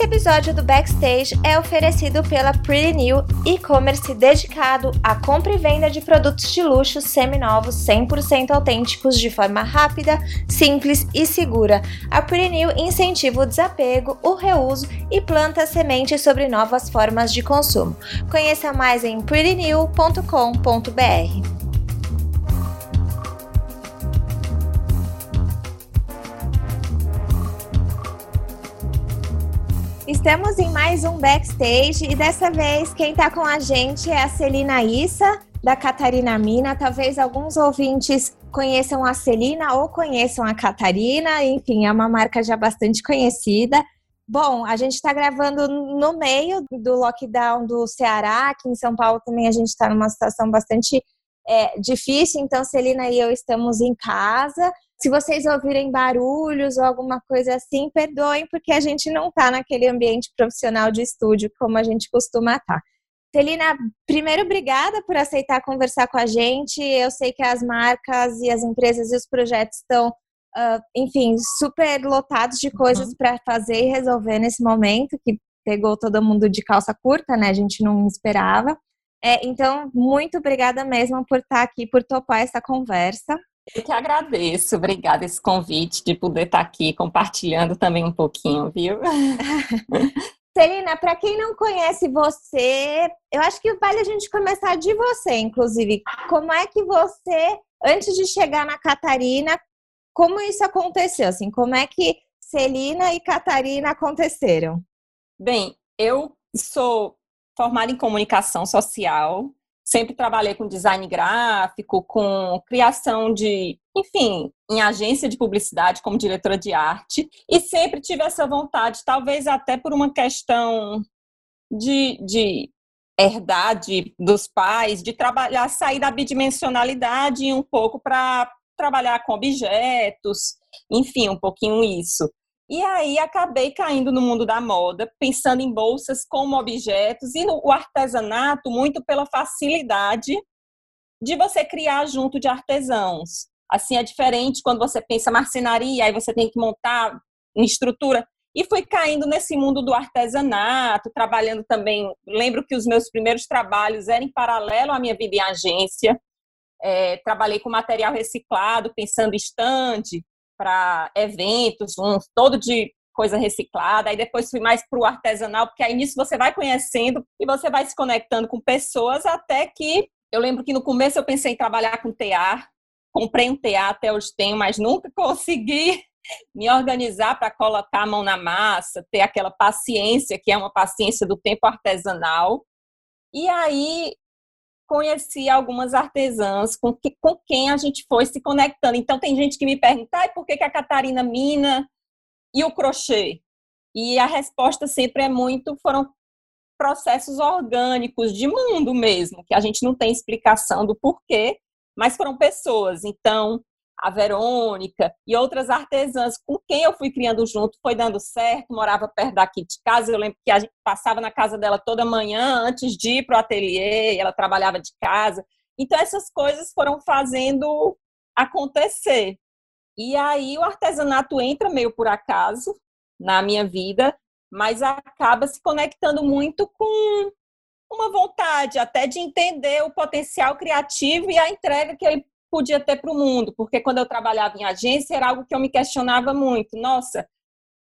Esse episódio do Backstage é oferecido pela Pretty New, e-commerce dedicado à compra e venda de produtos de luxo seminovos 100% autênticos de forma rápida, simples e segura. A Pretty New incentiva o desapego, o reuso e planta sementes sobre novas formas de consumo. Conheça mais em prettynew.com.br. Estamos em mais um backstage e dessa vez quem está com a gente é a Celina Issa, da Catarina Mina. Talvez alguns ouvintes conheçam a Celina ou conheçam a Catarina, enfim, é uma marca já bastante conhecida. Bom, a gente está gravando no meio do lockdown do Ceará, aqui em São Paulo também a gente está numa situação bastante é, difícil, então Celina e eu estamos em casa. Se vocês ouvirem barulhos ou alguma coisa assim, perdoem, porque a gente não está naquele ambiente profissional de estúdio como a gente costuma estar. Tá. Celina, primeiro, obrigada por aceitar conversar com a gente. Eu sei que as marcas e as empresas e os projetos estão, uh, enfim, super lotados de coisas uhum. para fazer e resolver nesse momento, que pegou todo mundo de calça curta, né? A gente não esperava. É, então, muito obrigada mesmo por estar aqui, por topar essa conversa. Eu que agradeço, obrigada esse convite de poder estar aqui compartilhando também um pouquinho, viu? Celina, para quem não conhece você, eu acho que vale a gente começar de você, inclusive. Como é que você, antes de chegar na Catarina, como isso aconteceu? Assim, como é que Celina e Catarina aconteceram? Bem, eu sou formada em comunicação social, sempre trabalhei com design gráfico, com criação de, enfim, em agência de publicidade como diretora de arte e sempre tive essa vontade, talvez até por uma questão de, de herdade dos pais, de trabalhar, sair da bidimensionalidade um pouco para trabalhar com objetos, enfim, um pouquinho isso. E aí acabei caindo no mundo da moda, pensando em bolsas como objetos e no artesanato muito pela facilidade de você criar junto de artesãos. Assim é diferente quando você pensa marcenaria, aí você tem que montar uma estrutura. E fui caindo nesse mundo do artesanato, trabalhando também. Lembro que os meus primeiros trabalhos eram em paralelo à minha vida em agência. É, trabalhei com material reciclado, pensando em estande, para eventos, um todo de coisa reciclada, aí depois fui mais para o artesanal, porque aí nisso você vai conhecendo e você vai se conectando com pessoas até que eu lembro que no começo eu pensei em trabalhar com TA, comprei um TA até hoje tenho, mas nunca consegui me organizar para colocar a mão na massa, ter aquela paciência que é uma paciência do tempo artesanal. E aí conheci algumas artesãs com, que, com quem a gente foi se conectando. Então, tem gente que me pergunta, por que, que a Catarina mina e o crochê? E a resposta sempre é muito, foram processos orgânicos de mundo mesmo, que a gente não tem explicação do porquê, mas foram pessoas. Então, a Verônica e outras artesãs com quem eu fui criando junto, foi dando certo, morava perto daqui de casa, eu lembro que a gente passava na casa dela toda manhã antes de ir para o ateliê, ela trabalhava de casa. Então essas coisas foram fazendo acontecer. E aí o artesanato entra meio por acaso na minha vida, mas acaba se conectando muito com uma vontade até de entender o potencial criativo e a entrega que ele podia ter para o mundo, porque quando eu trabalhava em agência era algo que eu me questionava muito. Nossa,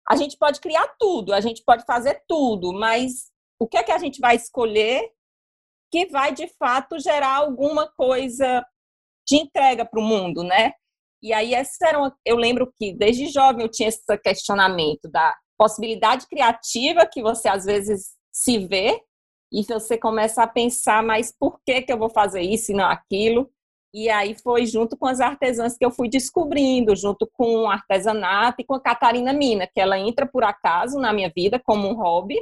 a gente pode criar tudo, a gente pode fazer tudo, mas o que é que a gente vai escolher que vai de fato gerar alguma coisa de entrega para o mundo, né? E aí essa era uma, eu lembro que desde jovem eu tinha esse questionamento da possibilidade criativa que você às vezes se vê e você começa a pensar, mas por que que eu vou fazer isso e não aquilo? E aí foi junto com as artesãs que eu fui descobrindo, junto com o artesanato e com a Catarina Mina, que ela entra por acaso na minha vida como um hobby,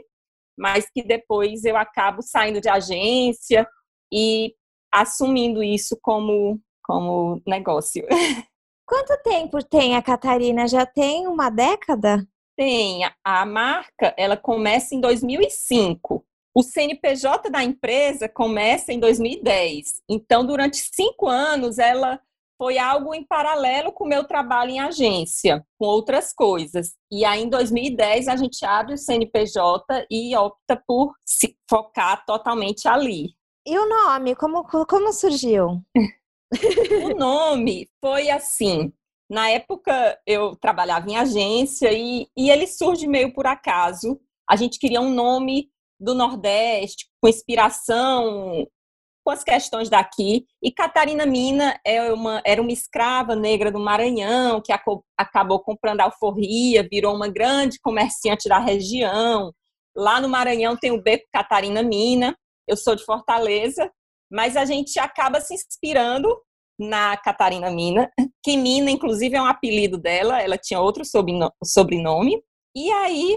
mas que depois eu acabo saindo de agência e assumindo isso como, como negócio. Quanto tempo tem a Catarina? Já tem uma década? Tem. A marca, ela começa em 2005. O CNPJ da empresa começa em 2010. Então, durante cinco anos, ela foi algo em paralelo com o meu trabalho em agência, com outras coisas. E aí, em 2010, a gente abre o CNPJ e opta por se focar totalmente ali. E o nome, como, como surgiu? o nome foi assim. Na época, eu trabalhava em agência e, e ele surge meio por acaso. A gente queria um nome do Nordeste, com inspiração com as questões daqui. E Catarina Mina é uma, era uma escrava negra do Maranhão, que acabou comprando alforria, virou uma grande comerciante da região. Lá no Maranhão tem o Beco Catarina Mina, eu sou de Fortaleza, mas a gente acaba se inspirando na Catarina Mina, que Mina, inclusive, é um apelido dela, ela tinha outro sobrenome. E aí,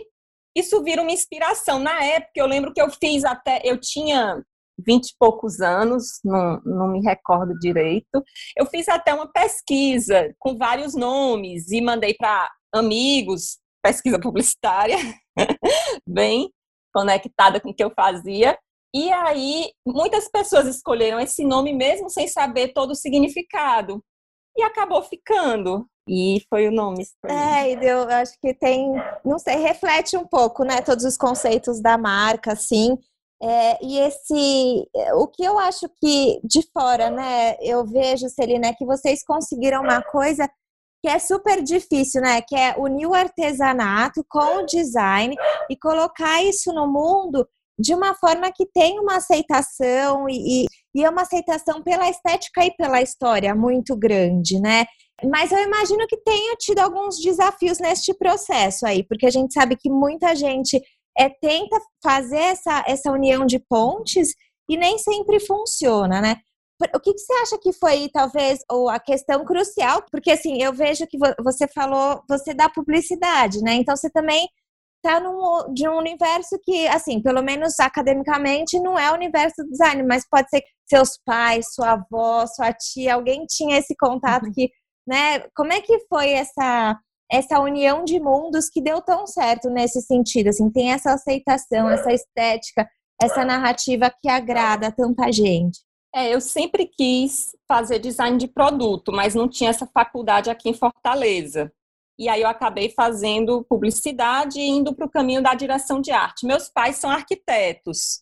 isso vira uma inspiração. Na época, eu lembro que eu fiz até, eu tinha vinte e poucos anos, não, não me recordo direito. Eu fiz até uma pesquisa com vários nomes e mandei para amigos, pesquisa publicitária, bem conectada com o que eu fazia. E aí, muitas pessoas escolheram esse nome mesmo sem saber todo o significado. E acabou ficando. E foi o nome. É, e eu acho que tem, não sei, reflete um pouco, né, todos os conceitos da marca, assim. É, e esse, o que eu acho que de fora, né, eu vejo, Celina, é que vocês conseguiram uma coisa que é super difícil, né, que é unir o artesanato com o design e colocar isso no mundo de uma forma que tem uma aceitação e, e, é uma aceitação pela estética e pela história muito grande, né? Mas eu imagino que tenha tido alguns desafios neste processo aí, porque a gente sabe que muita gente é, tenta fazer essa, essa união de pontes e nem sempre funciona, né? O que, que, você acha que foi, talvez, ou a questão crucial? Porque, assim, eu vejo que você falou, você dá publicidade, né? Então, você também está num, de um universo que, assim, pelo menos academicamente, não é o universo do design, mas pode ser que seus pais, sua avó, sua tia, alguém tinha esse contato uhum. que, né? Como é que foi essa essa união de mundos que deu tão certo nesse sentido, assim, tem essa aceitação, essa estética, essa narrativa que agrada tanta gente. É, eu sempre quis fazer design de produto, mas não tinha essa faculdade aqui em Fortaleza. E aí eu acabei fazendo publicidade e indo para o caminho da direção de arte. Meus pais são arquitetos.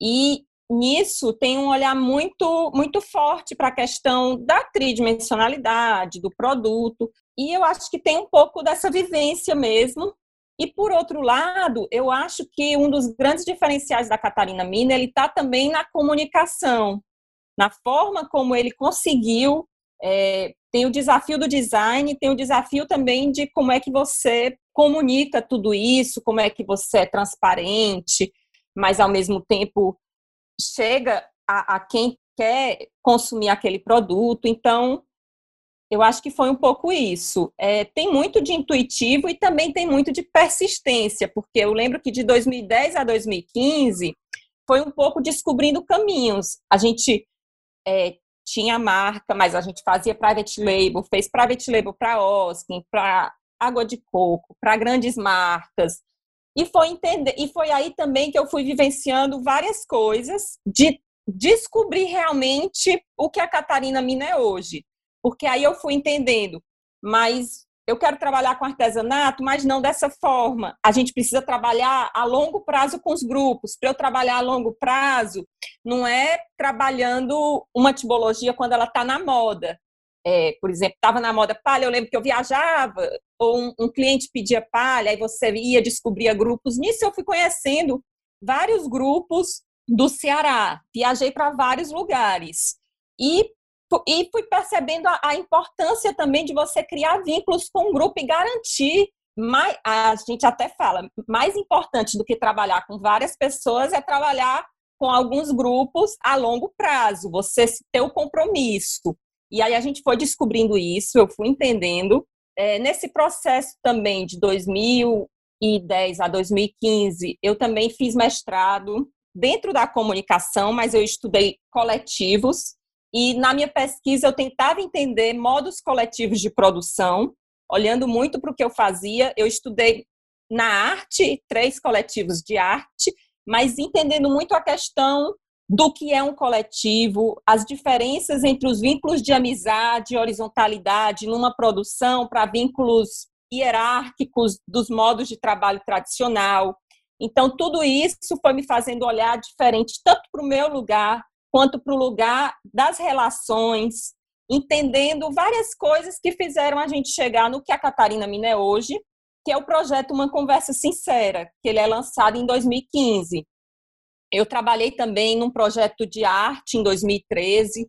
E nisso tem um olhar muito muito forte para a questão da tridimensionalidade do produto e eu acho que tem um pouco dessa vivência mesmo. E por outro lado, eu acho que um dos grandes diferenciais da Catarina Mina ele está também na comunicação, na forma como ele conseguiu. É, tem o desafio do design, tem o desafio também de como é que você comunica tudo isso, como é que você é transparente, mas ao mesmo tempo chega a, a quem quer consumir aquele produto. Então, eu acho que foi um pouco isso. É, tem muito de intuitivo e também tem muito de persistência, porque eu lembro que de 2010 a 2015 foi um pouco descobrindo caminhos. A gente é, tinha marca, mas a gente fazia private label, fez private label para Oskin, para água de coco, para grandes marcas. E foi entender, e foi aí também que eu fui vivenciando várias coisas de descobrir realmente o que a Catarina Mina é hoje porque aí eu fui entendendo, mas eu quero trabalhar com artesanato, mas não dessa forma. A gente precisa trabalhar a longo prazo com os grupos. Para eu trabalhar a longo prazo, não é trabalhando uma tipologia quando ela está na moda. É, por exemplo, estava na moda palha, eu lembro que eu viajava, ou um, um cliente pedia palha, aí você ia, descobrir grupos. Nisso eu fui conhecendo vários grupos do Ceará. Viajei para vários lugares. E e fui percebendo a, a, importância também de você criar vínculos com o grupo e garantir mais, a gente até fala, mais importante do que trabalhar com várias pessoas é trabalhar com alguns grupos a longo prazo, você ter o compromisso. E aí a gente foi descobrindo isso, eu fui entendendo. É, nesse processo também de 2010 a 2015, eu também fiz mestrado dentro da comunicação, mas eu estudei coletivos e na minha pesquisa eu tentava entender modos coletivos de produção, olhando muito para o que eu fazia. Eu estudei na arte, três coletivos de arte, mas entendendo muito a questão do que é um coletivo, as diferenças entre os vínculos de amizade horizontalidade numa produção para vínculos hierárquicos dos modos de trabalho tradicional. Então, tudo isso foi me fazendo olhar diferente, tanto para o meu lugar, quanto para o lugar das relações, entendendo várias coisas que fizeram a gente chegar no que a Catarina Mina é hoje, que é o projeto Uma Conversa Sincera, que ele é lançado em 2015. Eu trabalhei também num projeto de arte em 2013,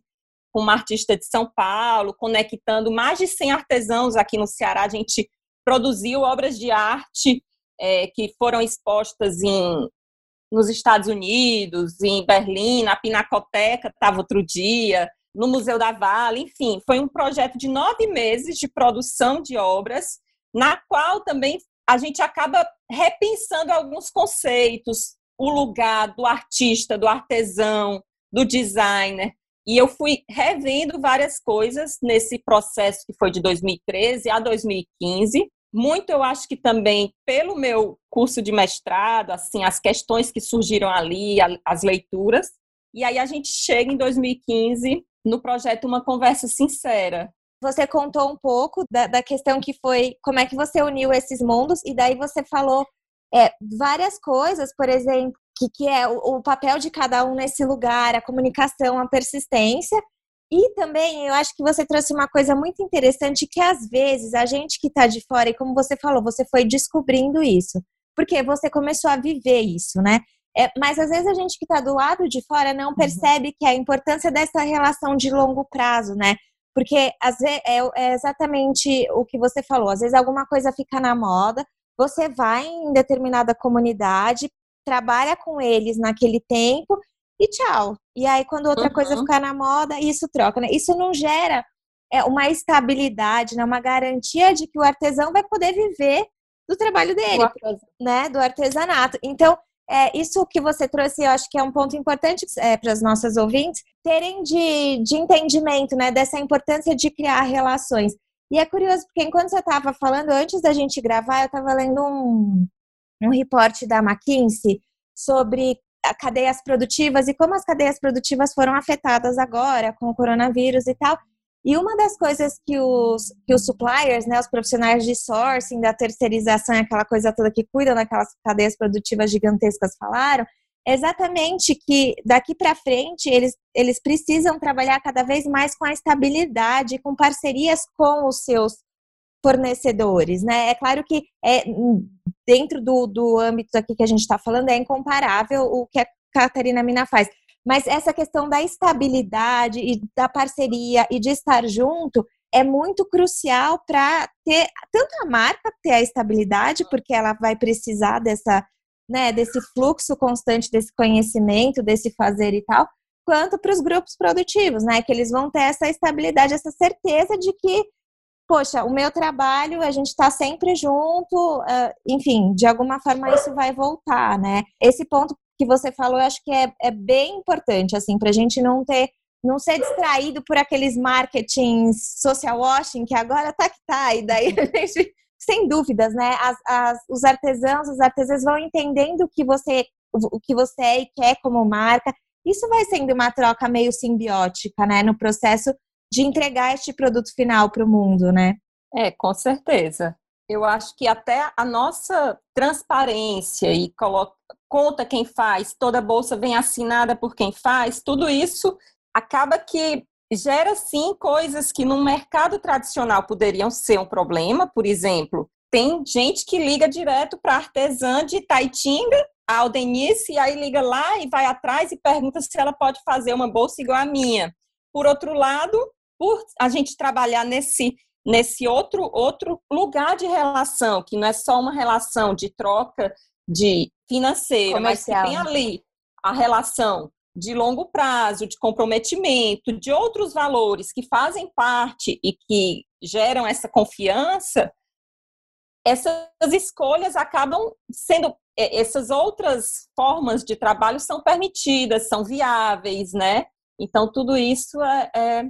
com uma artista de São Paulo, conectando mais de 100 artesãos aqui no Ceará. A gente produziu obras de arte é, que foram expostas em, nos Estados Unidos, em Berlim, na Pinacoteca, estava outro dia, no Museu da Vale, enfim, foi um projeto de nove meses de produção de obras na qual também a gente acaba repensando alguns conceitos, o lugar do artista, do artesão, do designer. E eu fui revendo várias coisas nesse processo que foi de 2013 a 2015. Muito eu acho que também pelo meu curso de mestrado, assim, as questões que surgiram ali, as leituras. E aí a gente chega em 2015 no projeto Uma Conversa Sincera, você contou um pouco da, da, questão que foi como é que você uniu esses mundos, e daí você falou é, várias coisas, por exemplo, que, que é o, o, papel de cada um nesse lugar, a comunicação, a persistência. E também eu acho que você trouxe uma coisa muito interessante que às vezes a gente que está de fora, e como você falou, você foi descobrindo isso, porque você começou a viver isso, né? É, mas às vezes a gente que está do lado de fora não uhum. percebe que a importância dessa relação de longo prazo, né? Porque às vezes, é, é exatamente o que você falou. Às vezes alguma coisa fica na moda, você vai em determinada comunidade, trabalha com eles naquele tempo e tchau. E aí, quando outra uhum. coisa ficar na moda, isso troca, né? Isso não gera é, uma estabilidade, né? uma garantia de que o artesão vai poder viver do trabalho dele, né? Do artesanato. Então, é, isso que você trouxe, eu acho que é um ponto importante é, para as nossas ouvintes terem de, de entendimento, né, dessa importância de criar relações. E é curioso, porque enquanto você estava falando, antes da gente gravar, eu estava lendo um, um reporte da McKinsey sobre cadeias produtivas e como as cadeias produtivas foram afetadas agora com o coronavírus e tal. E uma das coisas que os, que os suppliers, né, os profissionais de sourcing, da terceirização, aquela coisa toda que cuidam daquelas cadeias produtivas gigantescas falaram, é exatamente que daqui para frente eles, eles precisam trabalhar cada vez mais com a estabilidade, com parcerias com os seus fornecedores, né? É claro que é, dentro do, do âmbito aqui que a gente está falando, é incomparável o que a Catarina Mina faz. Mas essa questão da estabilidade e da parceria e de estar junto é muito crucial para ter tanto a marca ter a estabilidade, porque ela vai precisar dessa, né, desse fluxo constante desse conhecimento, desse fazer e tal, quanto para os grupos produtivos, né, que eles vão ter essa estabilidade, essa certeza de que, poxa, o meu trabalho, a gente está sempre junto, uh, enfim, de alguma forma isso vai voltar, né? Esse ponto que você falou, eu acho que é, é bem importante, assim, para a gente não ter, não ser distraído por aqueles marketings social washing que agora tá que tá, e daí a gente, sem dúvidas, né? As, as, os artesãos, os artesãs vão entendendo o que você, o que você é e quer como marca. Isso vai sendo uma troca meio simbiótica, né? No processo de entregar este produto final para o mundo, né? É, com certeza. Eu acho que até a nossa transparência e conta quem faz, toda bolsa vem assinada por quem faz, tudo isso acaba que gera sim coisas que no mercado tradicional poderiam ser um problema, por exemplo, tem gente que liga direto para artesã de Taitinga, a Aldenice, e aí liga lá e vai atrás e pergunta se ela pode fazer uma bolsa igual a minha. Por outro lado, por a gente trabalhar nesse nesse outro outro lugar de relação, que não é só uma relação de troca de financeira, Comercial. mas que tem ali a relação de longo prazo, de comprometimento, de outros valores que fazem parte e que geram essa confiança, essas escolhas acabam sendo é, essas outras formas de trabalho são permitidas, são viáveis, né? Então tudo isso é, é,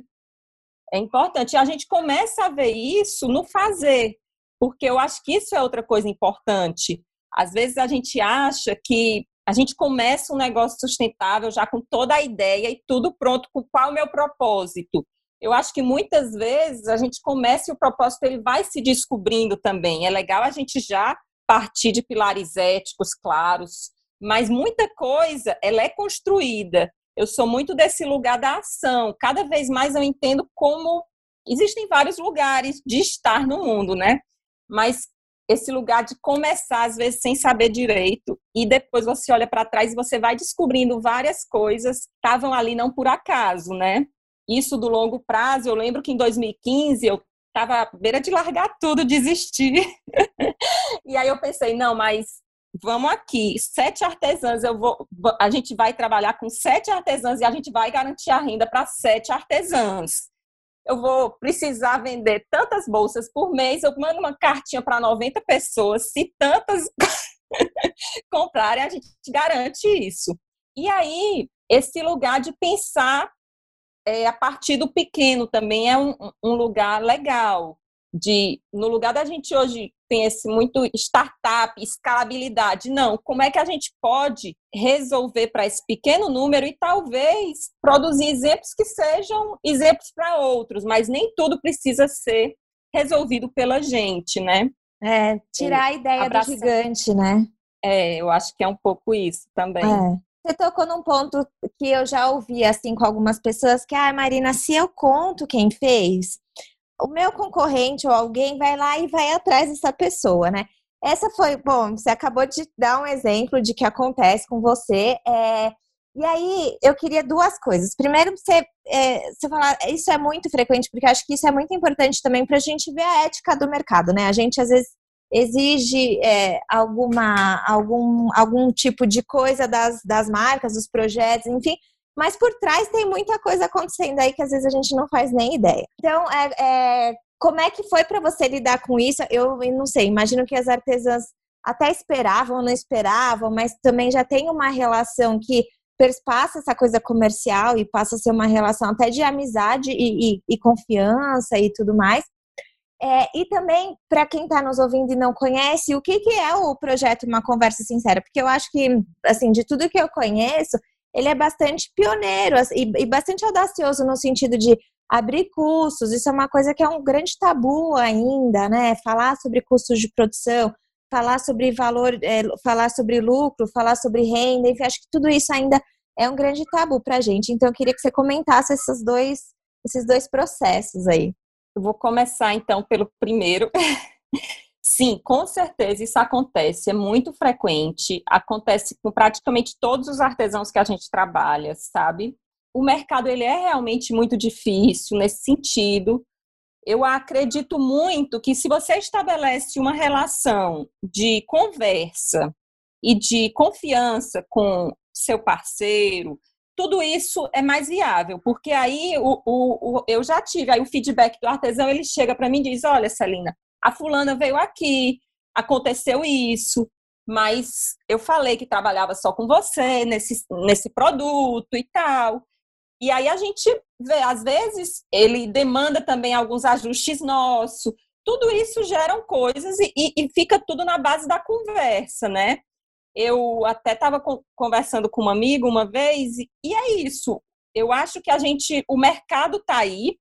é importante. A gente começa a ver isso no fazer, porque eu acho que isso é outra coisa importante. Às vezes a gente acha que a gente começa um negócio sustentável já com toda a ideia e tudo pronto, com qual é o meu propósito. Eu acho que muitas vezes a gente começa e o propósito ele vai se descobrindo também. É legal a gente já partir de pilares éticos claros, mas muita coisa ela é construída. Eu sou muito desse lugar da ação. Cada vez mais eu entendo como existem vários lugares de estar no mundo, né? Mas esse lugar de começar às vezes sem saber direito e depois você olha para trás e você vai descobrindo várias coisas que estavam ali não por acaso, né? Isso do longo prazo, eu lembro que em 2015 eu estava à beira de largar tudo, desistir. e aí eu pensei, não, mas vamos aqui, sete artesãs, eu vou, a gente vai trabalhar com sete artesãs e a gente vai garantir a renda para sete artesãs eu vou precisar vender tantas bolsas por mês, eu mando uma cartinha para 90 pessoas, se tantas comprarem, a gente garante isso. E aí, esse lugar de pensar é, a partir do pequeno também é um, um lugar legal. De, no lugar da gente hoje tem esse muito startup, escalabilidade. Não, como é que a gente pode resolver para esse pequeno número e talvez produzir exemplos que sejam exemplos para outros, mas nem tudo precisa ser resolvido pela gente, né? É, tirar a ideia Abraçar. do gigante, né? É, eu acho que é um pouco isso também. É. Você tocou num ponto que eu já ouvi assim com algumas pessoas que, ah, Marina, se eu conto quem fez, o meu concorrente ou alguém vai lá e vai atrás dessa pessoa, né? Essa foi, bom, você acabou de dar um exemplo de que acontece com você. É, e aí, eu queria duas coisas. Primeiro, você, é, você falar, isso é muito frequente, porque acho que isso é muito importante também para a gente ver a ética do mercado, né? A gente, às vezes, exige é, alguma, algum, algum tipo de coisa das, das marcas, dos projetos, enfim, mas por trás tem muita coisa acontecendo aí que às vezes a gente não faz nem ideia. Então, é, é como é que foi para você lidar com isso? Eu, não sei, imagino que as artesãs até esperavam, não esperavam, mas também já tem uma relação que perspassa essa coisa comercial e passa a ser uma relação até de amizade e, e, e confiança e tudo mais. É, e também, para quem está nos ouvindo e não conhece, o que, que é o projeto Uma Conversa Sincera? Porque eu acho que, assim, de tudo que eu conheço, ele é bastante pioneiro e, e bastante audacioso no sentido de abrir custos. Isso é uma coisa que é um grande tabu ainda, né? Falar sobre custos de produção, falar sobre valor, é, falar sobre lucro, falar sobre renda, enfim, acho que tudo isso ainda é um grande tabu para a gente. Então, eu queria que você comentasse esses dois, esses dois processos aí. Eu vou começar então pelo primeiro. Sim, com certeza isso acontece, é muito frequente, acontece com praticamente todos os artesãos que a gente trabalha, sabe? O mercado ele é realmente muito difícil nesse sentido. Eu acredito muito que se você estabelece uma relação de conversa e de confiança com seu parceiro, tudo isso é mais viável, porque aí o, o, o eu já tive aí o feedback do artesão, ele chega para mim e diz: Olha, Celina, a fulana veio aqui, aconteceu isso, mas eu falei que trabalhava só com você nesse, nesse produto e tal. E aí a gente vê, às vezes, ele demanda também alguns ajustes nossos. Tudo isso geram coisas e, e, fica tudo na base da conversa, né? Eu até estava conversando com um amigo uma vez, e é isso. Eu acho que a gente, o mercado está aí,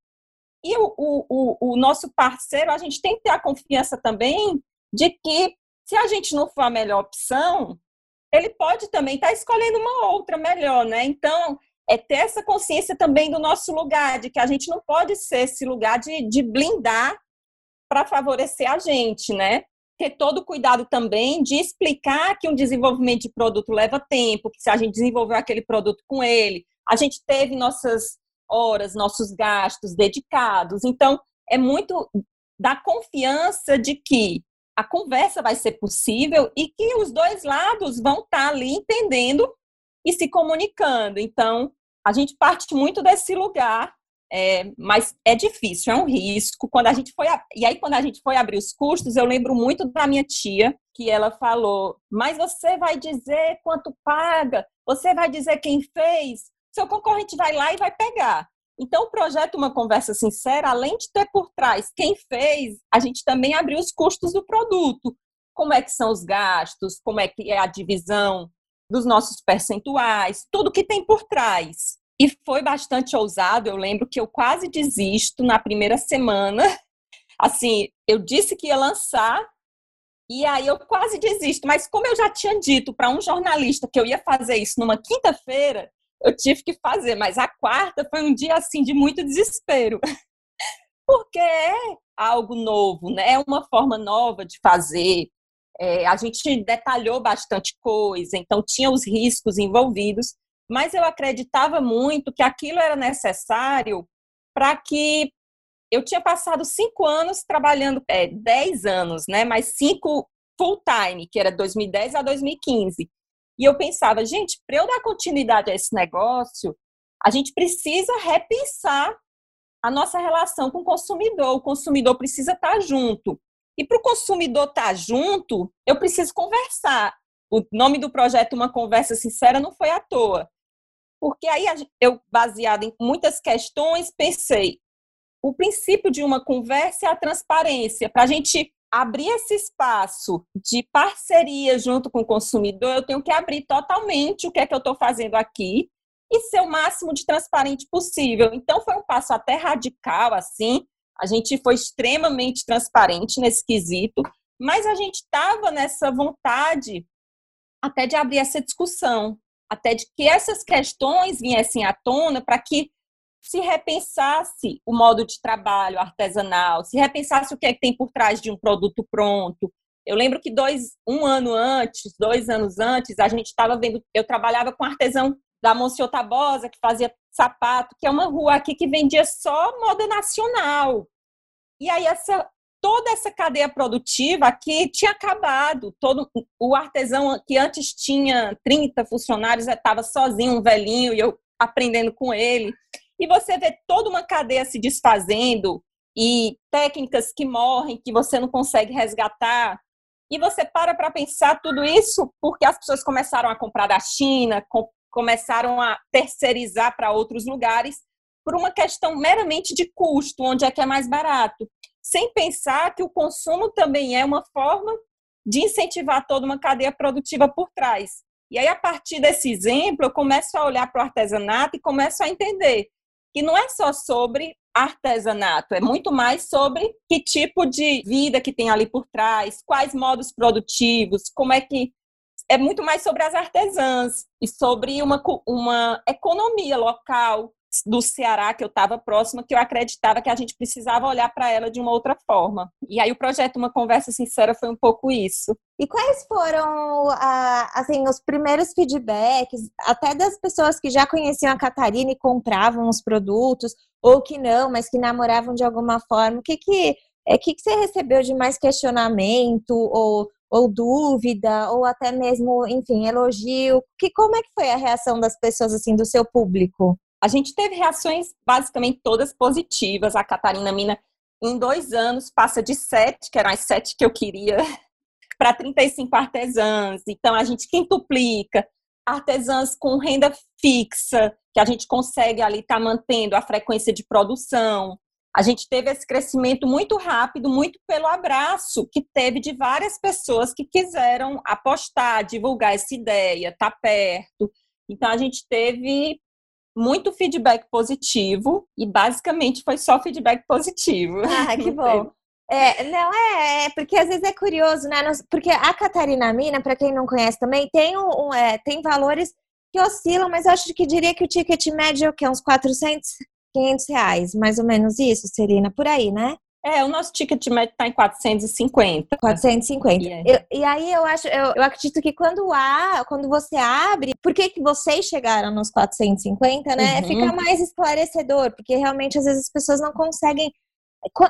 e o, o, o nosso parceiro, a gente tem que ter a confiança também de que se a gente não for a melhor opção, ele pode também estar tá escolhendo uma outra melhor, né? Então, é ter essa consciência também do nosso lugar, de que a gente não pode ser esse lugar de, de blindar para favorecer a gente, né? Ter todo o cuidado também de explicar que um desenvolvimento de produto leva tempo, que se a gente desenvolveu aquele produto com ele, a gente teve nossas horas, nossos gastos dedicados. Então, é muito da confiança de que a conversa vai ser possível e que os dois lados vão estar ali entendendo e se comunicando. Então, a gente parte muito desse lugar É, mas é difícil, é um risco. Quando a gente foi e aí quando a gente foi abrir os custos, eu lembro muito da minha tia que ela falou: "Mas você vai dizer quanto paga? Você vai dizer quem fez? Seu concorrente vai lá e vai pegar". Então, o projeto Uma Conversa Sincera, além de ter por trás quem fez, a gente também abriu os custos do produto. Como é que são os gastos, como é que é a divisão dos nossos percentuais, tudo que tem por trás. E foi bastante ousado. Eu lembro que eu quase desisto na primeira semana. Assim, eu disse que ia lançar e aí eu quase desisto. Mas como eu já tinha dito para um jornalista que eu ia fazer isso numa quinta-feira, eu tive que fazer. Mas a quarta foi um dia assim de muito desespero. Porque é algo novo, né? É uma forma nova de fazer. É, a gente detalhou bastante coisa, então tinha os riscos envolvidos mas eu acreditava muito que aquilo era necessário para que eu tinha passado cinco anos trabalhando, é, dez anos, né? Mas cinco full time, que era 2010 a 2015. E eu pensava, gente, para eu dar continuidade a esse negócio, a gente precisa repensar a nossa relação com o consumidor. O consumidor precisa estar tá junto. E para o consumidor estar tá junto, eu preciso conversar. O nome do projeto Uma Conversa Sincera não foi à toa. Porque aí eu, baseada em muitas questões, pensei: o princípio de uma conversa é a transparência. Para a gente abrir esse espaço de parceria junto com o consumidor, eu tenho que abrir totalmente o que é que eu estou fazendo aqui e ser o máximo de transparente possível. Então, foi um passo até radical, assim. A gente foi extremamente transparente nesse quesito, mas a gente estava nessa vontade até de abrir essa discussão até de que essas questões viessem à tona para que se repensasse o modo de trabalho artesanal, se repensasse o que, é que tem por trás de um produto pronto. Eu lembro que dois, um ano antes, dois anos antes, a gente estava vendo, eu trabalhava com artesão da Monsenhor Tabosa, que fazia sapato, que é uma rua aqui que vendia só moda nacional. E aí essa toda essa cadeia produtiva aqui tinha acabado. Todo o artesão que antes tinha 30 funcionários estava sozinho, um velhinho, e eu aprendendo com ele. E você vê toda uma cadeia se desfazendo e técnicas que morrem, que você não consegue resgatar. E você para para pensar tudo isso porque as pessoas começaram a comprar da China, com, começaram a terceirizar para outros lugares por uma questão meramente de custo, onde é que é mais barato sem pensar que o consumo também é uma forma de incentivar toda uma cadeia produtiva por trás. E aí, a partir desse exemplo, eu começo a olhar para o artesanato e começo a entender que não é só sobre artesanato, é muito mais sobre que tipo de vida que tem ali por trás, quais modos produtivos, como é que. É muito mais sobre as artesãs e sobre uma, uma economia local, do Ceará, que eu estava próxima, que eu acreditava que a gente precisava olhar para ela de uma outra forma. E aí o projeto Uma Conversa Sincera foi um pouco isso. E quais foram, assim, os primeiros feedbacks, até das pessoas que já conheciam a Catarina e compravam os produtos, ou que não, mas que namoravam de alguma forma? O que que, é, que, que você recebeu de mais questionamento, ou ou dúvida, ou até mesmo, enfim, elogio. Que, como é que foi a reação das pessoas, assim, do seu público? A gente teve reações basicamente todas positivas. A Catarina Mina, em dois anos, passa de sete, que eram as sete que eu queria, para 35 artesãs. Então, a gente quintuplica. Artesãs com renda fixa, que a gente consegue ali estar tá mantendo a frequência de produção. A gente teve esse crescimento muito rápido, muito pelo abraço que teve de várias pessoas que quiseram apostar, divulgar essa ideia, estar tá perto. Então, a gente teve muito feedback positivo e basicamente foi só feedback positivo. Ah, que bom. É, não é, é, porque às vezes é curioso, né? Porque a Catarina Mina, para quem não conhece também, tem um, um é, tem valores que oscilam, mas eu acho que diria que o ticket médio é o quê? Uns 400, 500 reais, mais ou menos isso, Serena, por aí, né? É, o nosso ticket médio está em 450. 450. Yeah. Eu, e aí eu acho, eu, eu acredito que quando há, quando você abre, por que, que vocês chegaram nos 450, né? Uhum. Fica mais esclarecedor, porque realmente às vezes as pessoas não conseguem.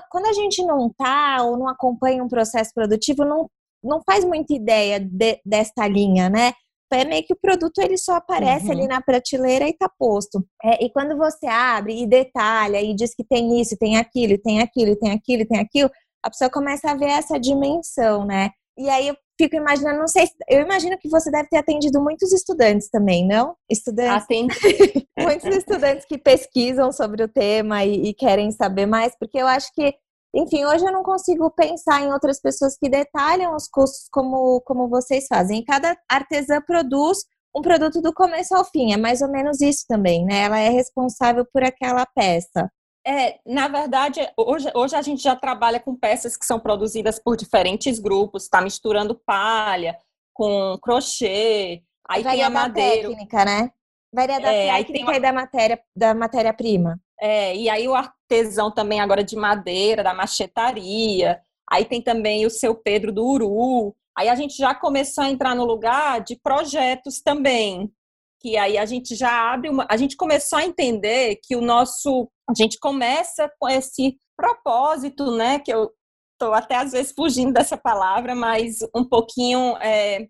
Quando a gente não tá ou não acompanha um processo produtivo, não, não faz muita ideia de, desta linha, né? Pé, meio que o produto ele só aparece uhum. ali na prateleira e tá posto. É, e quando você abre e detalha e diz que tem isso, tem aquilo, tem aquilo, tem aquilo, tem aquilo, a pessoa começa a ver essa dimensão, né? E aí eu fico imaginando, não sei, eu imagino que você deve ter atendido muitos estudantes também, não? Estudantes. Atende. muitos estudantes que pesquisam sobre o tema e, e, querem saber mais, porque eu acho que, enfim, hoje eu não consigo pensar em outras pessoas que detalham os custos como, como vocês fazem. Cada artesã produz um produto do começo ao fim, é mais ou menos isso também, né? Ela é responsável por aquela peça. É, na verdade, hoje, hoje a gente já trabalha com peças que são produzidas por diferentes grupos, está misturando palha com crochê, aí Varia tem a madeira. técnica, né? Varia da é, técnica e da matéria da matéria-prima. É, e aí o artesão também agora de madeira, da machetaria. Aí tem também o seu Pedro do Uru. Aí a gente já começou a entrar no lugar de projetos também que aí a gente já abre uma, a gente começou a entender que o nosso, a gente começa com esse propósito, né, que eu estou até às vezes fugindo dessa palavra, mas um pouquinho é,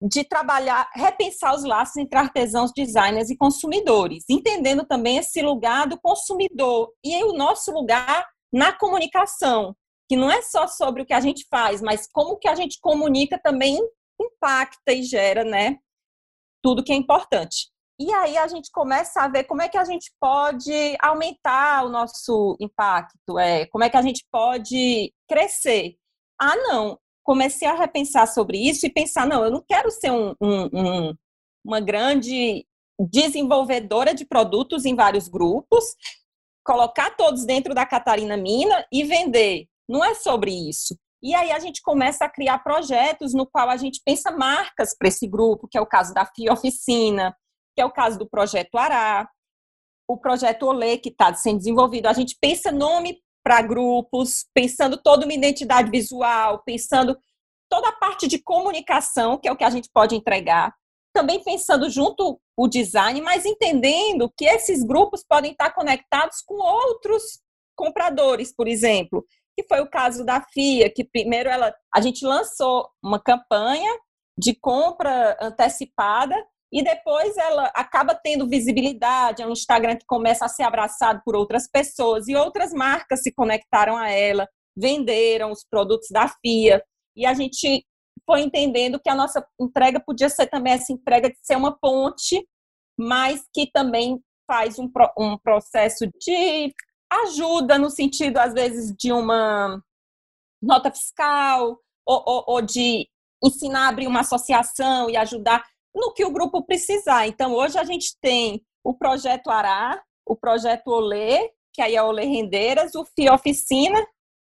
de trabalhar, repensar os laços entre artesãos, designers e consumidores, entendendo também esse lugar do consumidor e o nosso lugar na comunicação, que não é só sobre o que a gente faz, mas como que a gente comunica também impacta e gera, né, tudo que é importante. E aí a gente começa a ver como é que a gente pode aumentar o nosso impacto, é, como é que a gente pode crescer. Ah, não, comecei a repensar sobre isso e pensar, não, eu não quero ser um, um, um, uma grande desenvolvedora de produtos em vários grupos, colocar todos dentro da Catarina Mina e vender. Não é sobre isso. E aí a gente começa a criar projetos no qual a gente pensa marcas para esse grupo, que é o caso da FIA Oficina, que é o caso do Projeto Ará, o Projeto Olê, que está sendo desenvolvido. A gente pensa nome para grupos, pensando toda uma identidade visual, pensando toda a parte de comunicação, que é o que a gente pode entregar. Também pensando junto o design, mas entendendo que esses grupos podem estar conectados com outros compradores, por exemplo que foi o caso da FIA, que primeiro ela, a gente lançou uma campanha de compra antecipada e depois ela acaba tendo visibilidade, é um Instagram que começa a ser abraçado por outras pessoas e outras marcas se conectaram a ela, venderam os produtos da FIA. E a gente foi entendendo que a nossa entrega podia ser também essa entrega de ser uma ponte, mas que também faz um, um processo de ajuda no sentido, às vezes, de uma nota fiscal ou, ou, ou de ensinar a abrir uma associação e ajudar no que o grupo precisar. Então, hoje a gente tem o projeto Ará, o projeto Olê, que aí é Olê Rendeiras, o FIA Oficina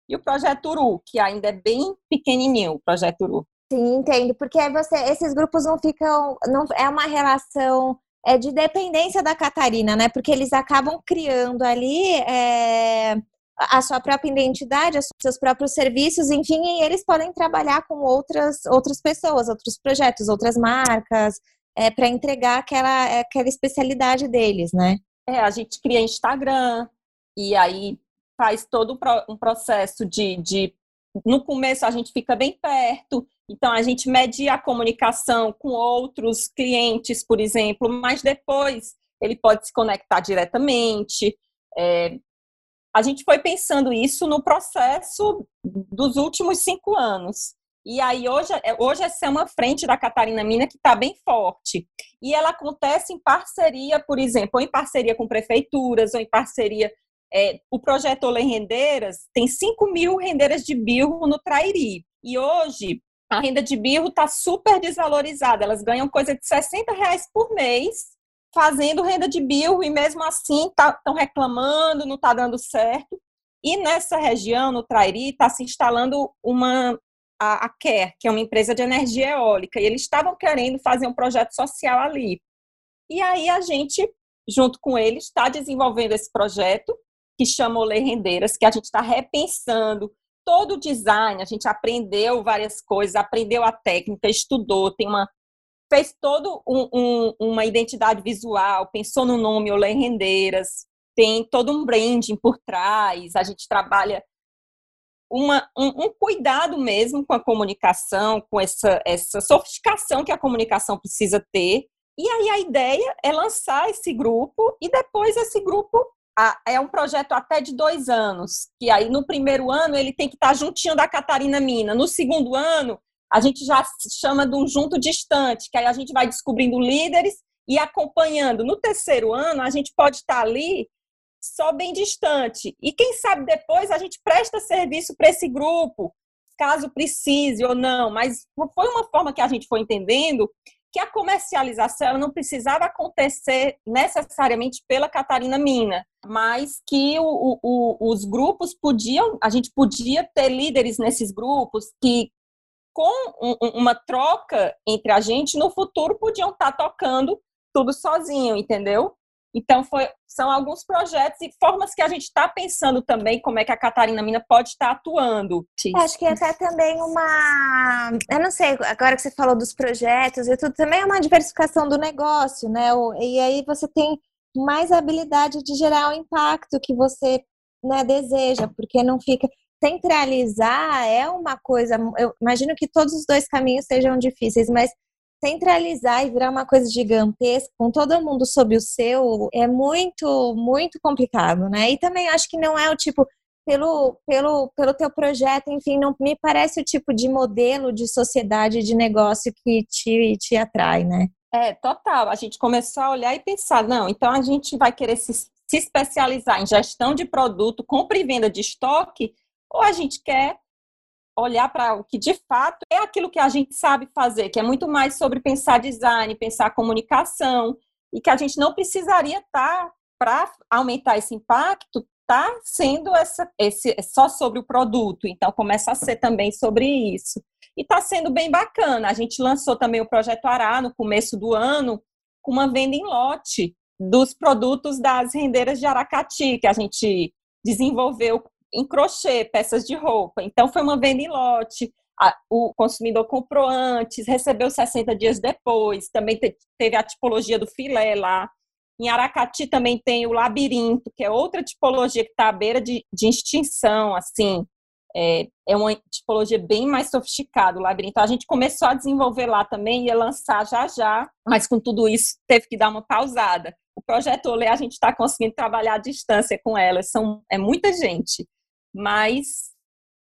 e o projeto Uru, que ainda é bem pequenininho, o projeto Uru. Sim, entendo, porque você, esses grupos não ficam, não é uma relação é, de dependência da Catarina, né? Porque eles acabam criando ali é, a sua própria identidade, os seus próprios serviços, enfim, e eles podem trabalhar com outras, outras pessoas, outros projetos, outras marcas, é, para entregar aquela, aquela especialidade deles, né? É, a gente cria Instagram e aí faz todo um processo de, de no começo a gente fica bem perto, então a gente media a comunicação com outros clientes, por exemplo, mas depois ele pode se conectar diretamente. É, a gente foi pensando isso no processo dos últimos cinco anos. E aí hoje, é, hoje essa é uma frente da Catarina Mina que está bem forte. E ela acontece em parceria, por exemplo, ou em parceria com prefeituras, ou em parceria é, o projeto Olê Rendeiras tem 5 mil rendeiras de birro no Trairi. E hoje, a renda de birro está super desvalorizada. Elas ganham coisa de 60 reais por mês fazendo renda de birro e mesmo assim estão tá, reclamando, não está dando certo. E nessa região, no Trairi, está se instalando uma a, a que é uma empresa de energia eólica, e eles estavam querendo fazer um projeto social ali. E aí a gente, junto com eles, está desenvolvendo esse projeto que chama Olê Rendeiras, que a gente está repensando todo o design, a gente aprendeu várias coisas, aprendeu a técnica, estudou, tem uma fez todo um, um, uma identidade visual, pensou no nome Olê Rendeiras, tem todo um branding por trás, a gente trabalha uma, um, um, cuidado mesmo com a comunicação, com essa, essa sofisticação que a comunicação precisa ter. E aí a ideia é lançar esse grupo e depois esse grupo é um projeto até de dois anos, que aí no primeiro ano ele tem que estar juntinho da Catarina Mina. No segundo ano, a gente já chama de um junto distante, que aí a gente vai descobrindo líderes e acompanhando. No terceiro ano, a gente pode estar ali só bem distante. E quem sabe depois a gente presta serviço para esse grupo, caso precise ou não. Mas foi uma forma que a gente foi entendendo que a comercialização não precisava acontecer necessariamente pela Catarina Mina, mas que o, o, os grupos podiam, a gente podia ter líderes nesses grupos que com um, uma troca entre a gente no futuro podiam estar tocando tudo sozinho, entendeu? Então, foi, são alguns projetos e formas que a gente está pensando também como é que a Catarina Mina pode estar atuando. Acho que até também uma. Eu não sei, agora que você falou dos projetos e tudo, também é uma diversificação do negócio, né? E aí você tem mais habilidade de gerar o impacto que você né, deseja, porque não fica. Centralizar é uma coisa. Eu imagino que todos os dois caminhos sejam difíceis, mas centralizar e virar uma coisa gigantesca, com todo mundo sob o seu, é muito, muito complicado, né? E também acho que não é o tipo, pelo, pelo, pelo teu projeto, enfim, não me parece o tipo de modelo de sociedade, de negócio que te, te atrai, né? É, total. A gente começou a olhar e pensar, não, então a gente vai querer se, se especializar em gestão de produto, compra e venda de estoque, ou a gente quer olhar para o que de fato é aquilo que a gente sabe fazer, que é muito mais sobre pensar design, pensar comunicação, e que a gente não precisaria estar, tá, para aumentar esse impacto, tá sendo essa, esse, só sobre o produto. Então, começa a ser também sobre isso. E está sendo bem bacana. A gente lançou também o Projeto Ará no começo do ano, com uma venda em lote dos produtos das rendeiras de Aracati, que a gente desenvolveu em crochê, peças de roupa. Então, foi uma venda em lote. A, o consumidor comprou antes, recebeu 60 dias depois. Também te, teve a tipologia do filé lá. Em Aracati também tem o labirinto, que é outra tipologia que está à beira de, de extinção, assim. É, é, uma tipologia bem mais sofisticada, o labirinto. A gente começou a desenvolver lá também, ia lançar já já, mas com tudo isso teve que dar uma pausada. O projeto Olê, a gente está conseguindo trabalhar à distância com elas, são, é muita gente mas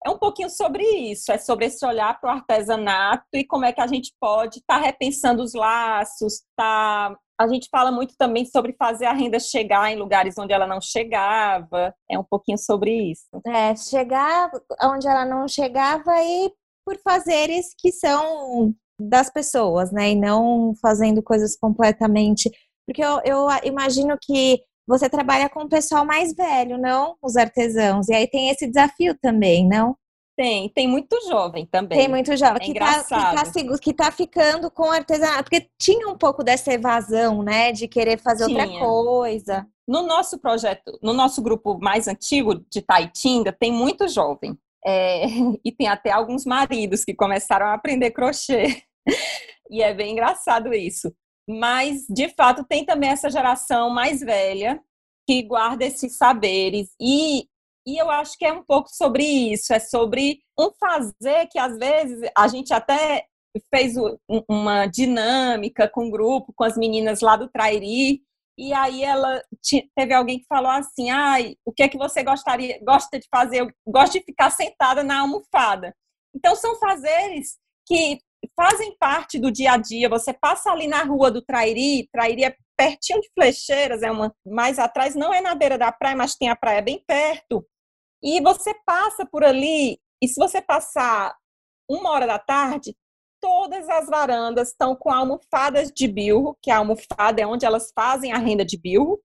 é um pouquinho sobre isso, é sobre esse olhar para o artesanato e como é que a gente pode estar tá repensando os laços, tá a gente fala muito também sobre fazer a renda chegar em lugares onde ela não chegava. É um pouquinho sobre isso. É, chegar onde ela não chegava e por fazeres que são das pessoas, né? E não fazendo coisas completamente. Porque eu, eu imagino que você trabalha com o pessoal mais velho, não os artesãos. E aí tem esse desafio também, não? Tem, tem muito jovem também. Tem muito jovem é que, tá, que, tá, que tá ficando com artesanato. Porque tinha um pouco dessa evasão, né? De querer fazer tinha. outra coisa. No nosso projeto, no nosso grupo mais antigo de Taitinga, tem muito jovem. É, e tem até alguns maridos que começaram a aprender crochê. e é bem engraçado isso mas de fato tem também essa geração mais velha que guarda esses saberes e e eu acho que é um pouco sobre isso, é sobre um fazer que às vezes a gente até fez uma dinâmica com o grupo, com as meninas lá do Trairi, e aí ela teve alguém que falou assim: "Ai, o que é que você gostaria, gosta de fazer? Eu gosto de ficar sentada na almofada". Então são fazeres que fazem parte do dia a dia. Você passa ali na rua do Trairi, Trairi é pertinho de Flecheiras, é uma mais atrás, não é na beira da praia, mas tem a praia bem perto. E você passa por ali, e se você passar uma hora da tarde, todas as varandas estão com almofadas de bilro, que a almofada é onde elas fazem a renda de bilro,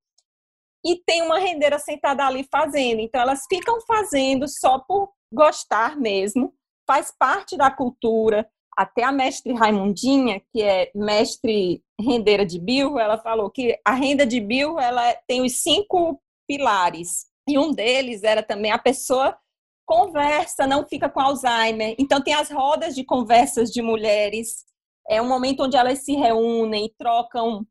e tem uma rendeira sentada ali fazendo. Então, elas ficam fazendo só por gostar mesmo, faz parte da cultura, até a mestre Raimundinha, que é mestre rendeira de birro, ela falou que a renda de birro ela tem os cinco pilares. E um deles era também a pessoa conversa, não fica com Alzheimer. Então tem as rodas de conversas de mulheres. É um momento onde elas se reúnem, trocam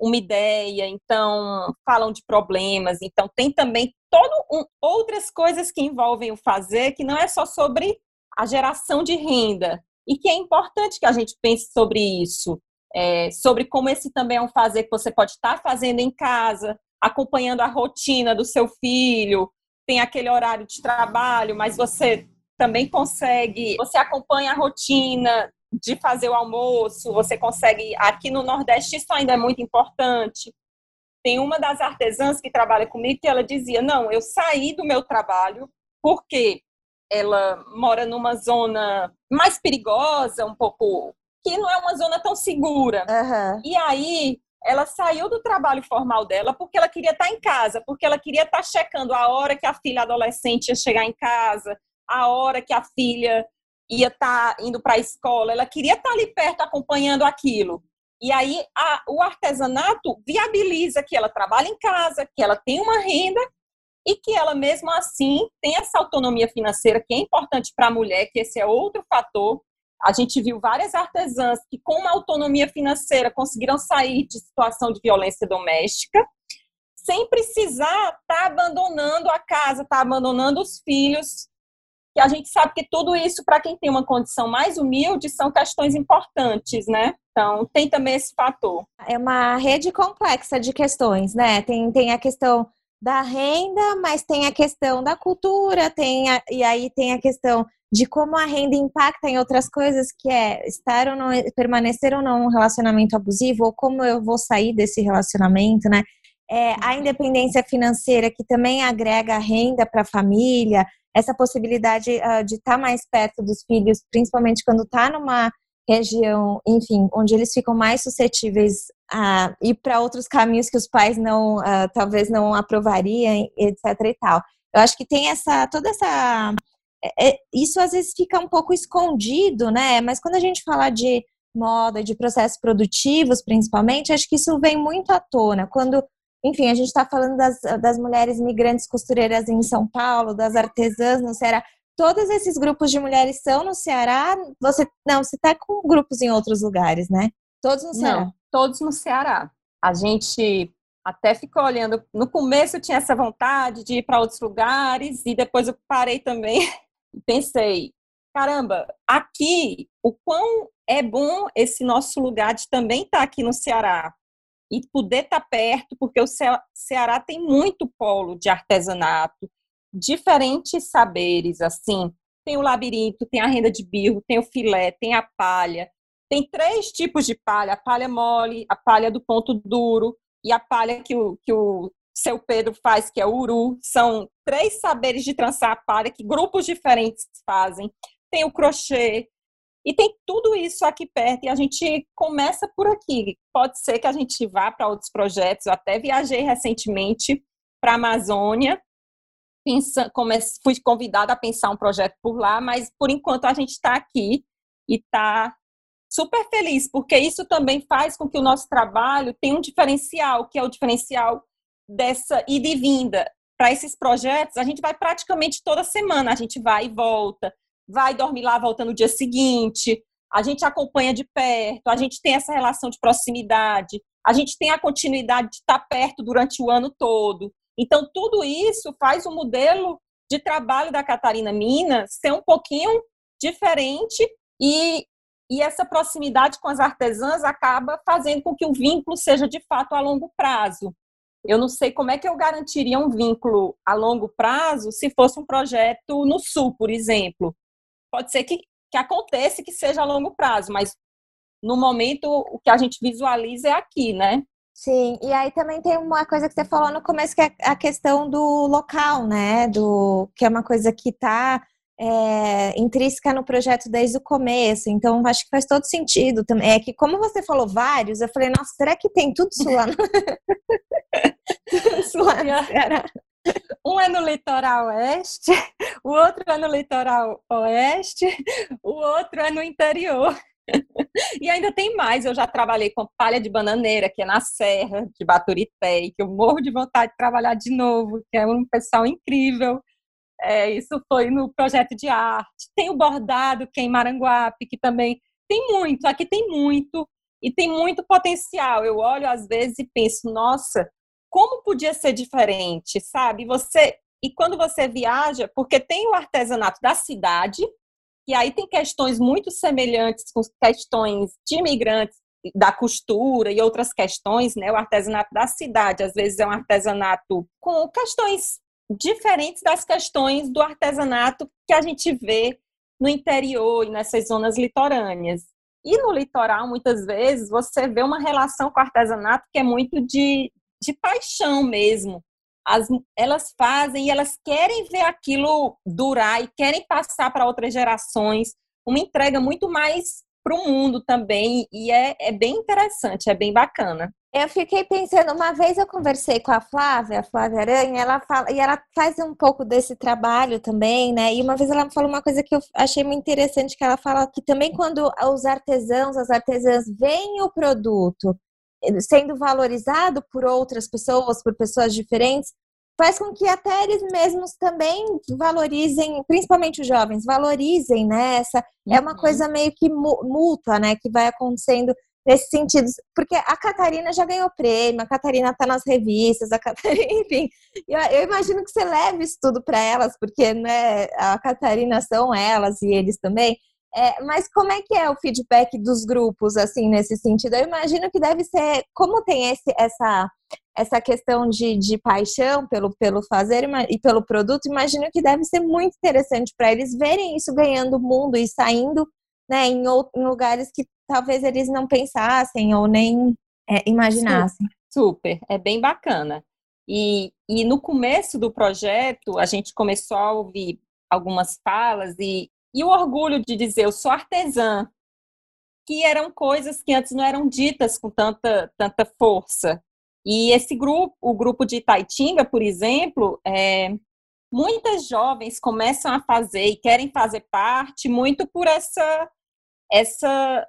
uma ideia, então falam de problemas, então tem também todo um, outras coisas que envolvem o fazer, que não é só sobre a geração de renda, e que é importante que a gente pense sobre isso, é, sobre como esse também é um fazer que você pode estar fazendo em casa, acompanhando a rotina do seu filho, tem aquele horário de trabalho, mas você também consegue, você acompanha a rotina de fazer o almoço, você consegue, aqui no Nordeste isso ainda é muito importante. Tem uma das artesãs que trabalha comigo que ela dizia: "Não, eu saí do meu trabalho porque ela mora numa zona mais perigosa, um pouco que não é uma zona tão segura. Uhum. E aí ela saiu do trabalho formal dela porque ela queria estar em casa, porque ela queria estar checando a hora que a filha adolescente ia chegar em casa, a hora que a filha ia estar indo para a escola, ela queria estar ali perto acompanhando aquilo. E aí a, o artesanato viabiliza que ela trabalhe em casa, que ela tenha uma renda e que ela mesmo assim tem essa autonomia financeira que é importante para a mulher, que esse é outro fator. A gente viu várias artesãs que com uma autonomia financeira conseguiram sair de situação de violência doméstica sem precisar estar tá abandonando a casa, estar tá abandonando os filhos. Que a gente sabe que tudo isso, para quem tem uma condição mais humilde, são questões importantes, né? Então, tem também esse fator. É uma rede complexa de questões, né? Tem, tem a questão da renda, mas tem a questão da cultura, tem a, e aí tem a questão de como a renda impacta em outras coisas, que é estar ou não, permanecer ou não um relacionamento abusivo, ou como eu vou sair desse relacionamento, né? É, a independência financeira, que também agrega renda para a família, essa possibilidade uh, de estar tá mais perto dos filhos, principalmente quando está numa região, enfim, onde eles ficam mais suscetíveis a ir para outros caminhos que os pais não, uh, talvez não aprovariam, etc e tal. Eu acho que tem essa, toda essa, é, é, isso às vezes fica um pouco escondido, né? Mas quando a gente fala de moda, de processos produtivos, principalmente, acho que isso vem muito à tona. Quando, enfim, a gente está falando das, das mulheres migrantes costureiras em São Paulo, das artesãs no Ceará, todos esses grupos de mulheres são no Ceará? Você não, você está com grupos em outros lugares, né? Todos no Ceará. Não, todos no Ceará. A gente até ficou olhando. No começo eu tinha essa vontade de ir para outros lugares e depois eu parei também e pensei, caramba, aqui o quão é bom esse nosso lugar de também estar tá aqui no Ceará e poder estar tá perto, porque o Ceará tem muito polo de artesanato, diferentes saberes, assim. Tem o labirinto, tem a renda de birro, tem o filé, tem a palha. Tem três tipos de palha: a palha mole, a palha do ponto duro e a palha que o, que o seu Pedro faz, que é o uru. São três saberes de trançar a palha que grupos diferentes fazem. Tem o crochê. E tem tudo isso aqui perto e a gente começa por aqui. Pode ser que a gente vá para outros projetos. Eu até viajei recentemente para a Amazônia fui convidada a pensar um projeto por lá, mas por enquanto a gente está aqui e está super feliz, porque isso também faz com que o nosso trabalho tenha um diferencial, que é o diferencial dessa ida e vinda. Para esses projetos, a gente vai praticamente toda semana, a gente vai e volta, vai dormir lá, volta no dia seguinte, a gente acompanha de perto, a gente tem essa relação de proximidade, a gente tem a continuidade de estar perto durante o ano todo. Então, tudo isso faz o modelo de trabalho da Catarina Minas ser um pouquinho diferente e, e essa proximidade com as artesãs acaba fazendo com que o vínculo seja de fato a longo prazo. Eu não sei como é que eu garantiria um vínculo a longo prazo se fosse um projeto no Sul, por exemplo. Pode ser que, que aconteça que seja a longo prazo, mas no momento o que a gente visualiza é aqui, né? Sim, e aí também tem uma coisa que você falou no começo, que é a questão do local, né? Do, que é uma coisa que está é, intrínseca no projeto desde o começo. Então, acho que faz todo sentido também. É que, como você falou vários, eu falei, nossa, será que tem tudo isso lá no, tudo lá no Ceará? Um é no litoral oeste, o outro é no litoral oeste, o outro é no interior. e ainda tem mais, eu já trabalhei com palha de bananeira, que é na Serra de Baturité, e que eu morro de vontade de trabalhar de novo, que é um pessoal incrível. É, isso foi no projeto de arte. Tem o bordado, que é em Maranguape, que também tem muito, aqui tem muito. e tem muito potencial. Eu olho às vezes e penso, nossa, como podia ser diferente, sabe? Você e quando você viaja, porque tem o artesanato da cidade, e aí tem questões muito semelhantes com questões de imigrantes, da costura e outras questões, né? O artesanato da cidade, às vezes é um artesanato com questões diferentes das questões do artesanato que a gente vê no interior e nessas zonas litorâneas. E no litoral, muitas vezes, você vê uma relação com o artesanato que é muito de, de paixão mesmo. As, elas fazem e elas querem ver aquilo durar e querem passar para outras gerações. Uma entrega muito mais para o mundo também, e é, é bem interessante, é bem bacana. Eu fiquei pensando, uma vez eu conversei com a Flávia, a Flávia Aranha, ela fala, e ela faz um pouco desse trabalho também, né? E uma vez ela me falou uma coisa que eu achei muito interessante, que ela fala que também quando os artesãos, as artesãs veem o produto sendo valorizado por outras pessoas, por pessoas diferentes, faz com que até eles mesmos também valorizem, principalmente os jovens, valorizem, né? Essa é uma uhum. coisa meio que mútua, né? Que vai acontecendo nesse sentido. Porque a Catarina já ganhou prêmio, a Catarina tá nas revistas, a Catarina, enfim. Eu, eu imagino que você leve isso tudo para elas, porque né, a Catarina são elas e eles também. É, mas como é que é o feedback dos grupos, assim, nesse sentido? Eu imagino que deve ser, como tem esse, essa, essa questão de, de paixão pelo, pelo fazer e pelo produto, imagino que deve ser muito interessante para eles verem isso ganhando mundo e saindo né, em, em, lugares que talvez eles não pensassem ou nem é, imaginassem. Super, é bem bacana. E, e no começo do projeto, a gente começou a ouvir algumas falas e e o orgulho de dizer eu sou artesã, que eram coisas que antes não eram ditas com tanta, tanta força. E esse grupo, o grupo de Itaitinga, por exemplo, é, muitas jovens começam a fazer e querem fazer parte muito por essa essa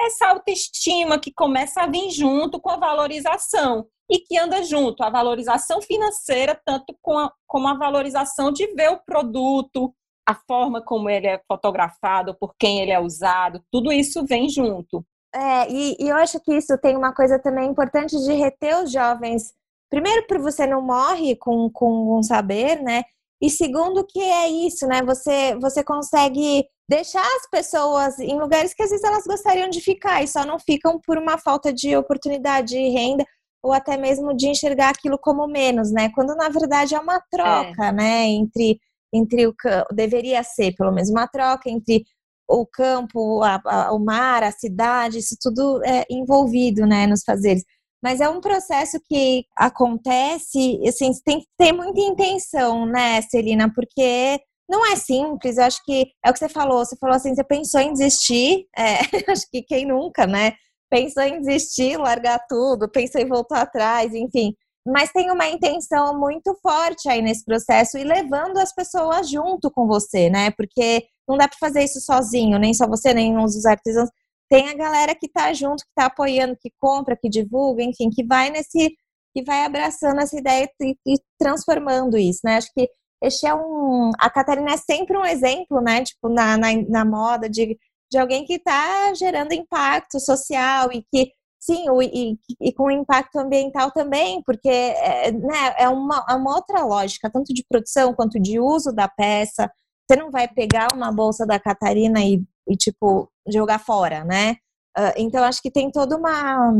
essa autoestima que começa a vir junto com a valorização e que anda junto a valorização financeira tanto com a, como a valorização de ver o produto, a forma como ele é fotografado, por quem ele é usado, tudo isso vem junto. É, e, e eu acho que isso tem uma coisa também importante de reter os jovens. Primeiro, porque você não morre com, com um saber, né? E segundo, que é isso, né? Você, você consegue deixar as pessoas em lugares que às vezes elas gostariam de ficar e só não ficam por uma falta de oportunidade de renda ou até mesmo de enxergar aquilo como menos, né? Quando na verdade é uma troca, é. né? Entre entre o deveria ser pelo menos uma troca entre o campo, a, a, o mar, a cidade, isso tudo é envolvido, né, nos fazeres. Mas é um processo que acontece, assim, tem que ter muita intenção, né, Celina, porque não é simples, eu acho que é o que você falou, você falou assim, você pensou em desistir, é, acho que quem nunca, né, pensou em desistir, largar tudo, pensou em voltar atrás, enfim, mas tem uma intenção muito forte aí nesse processo e levando as pessoas junto com você, né? Porque não dá para fazer isso sozinho, nem só você, nem os artesãos. Tem a galera que tá junto, que tá apoiando, que compra, que divulga, enfim, que vai nesse, que vai abraçando essa ideia e, e transformando isso, né? Acho que este é um. A Catarina é sempre um exemplo, né? Tipo, na, na, na moda, de, de alguém que está gerando impacto social e que Sim, e, e, com impacto ambiental também, porque é, né, é, uma, é uma outra lógica, tanto de produção quanto de uso da peça. Você não vai pegar uma bolsa da Catarina e, e tipo, jogar fora, né? Uh, então, acho que tem toda uma,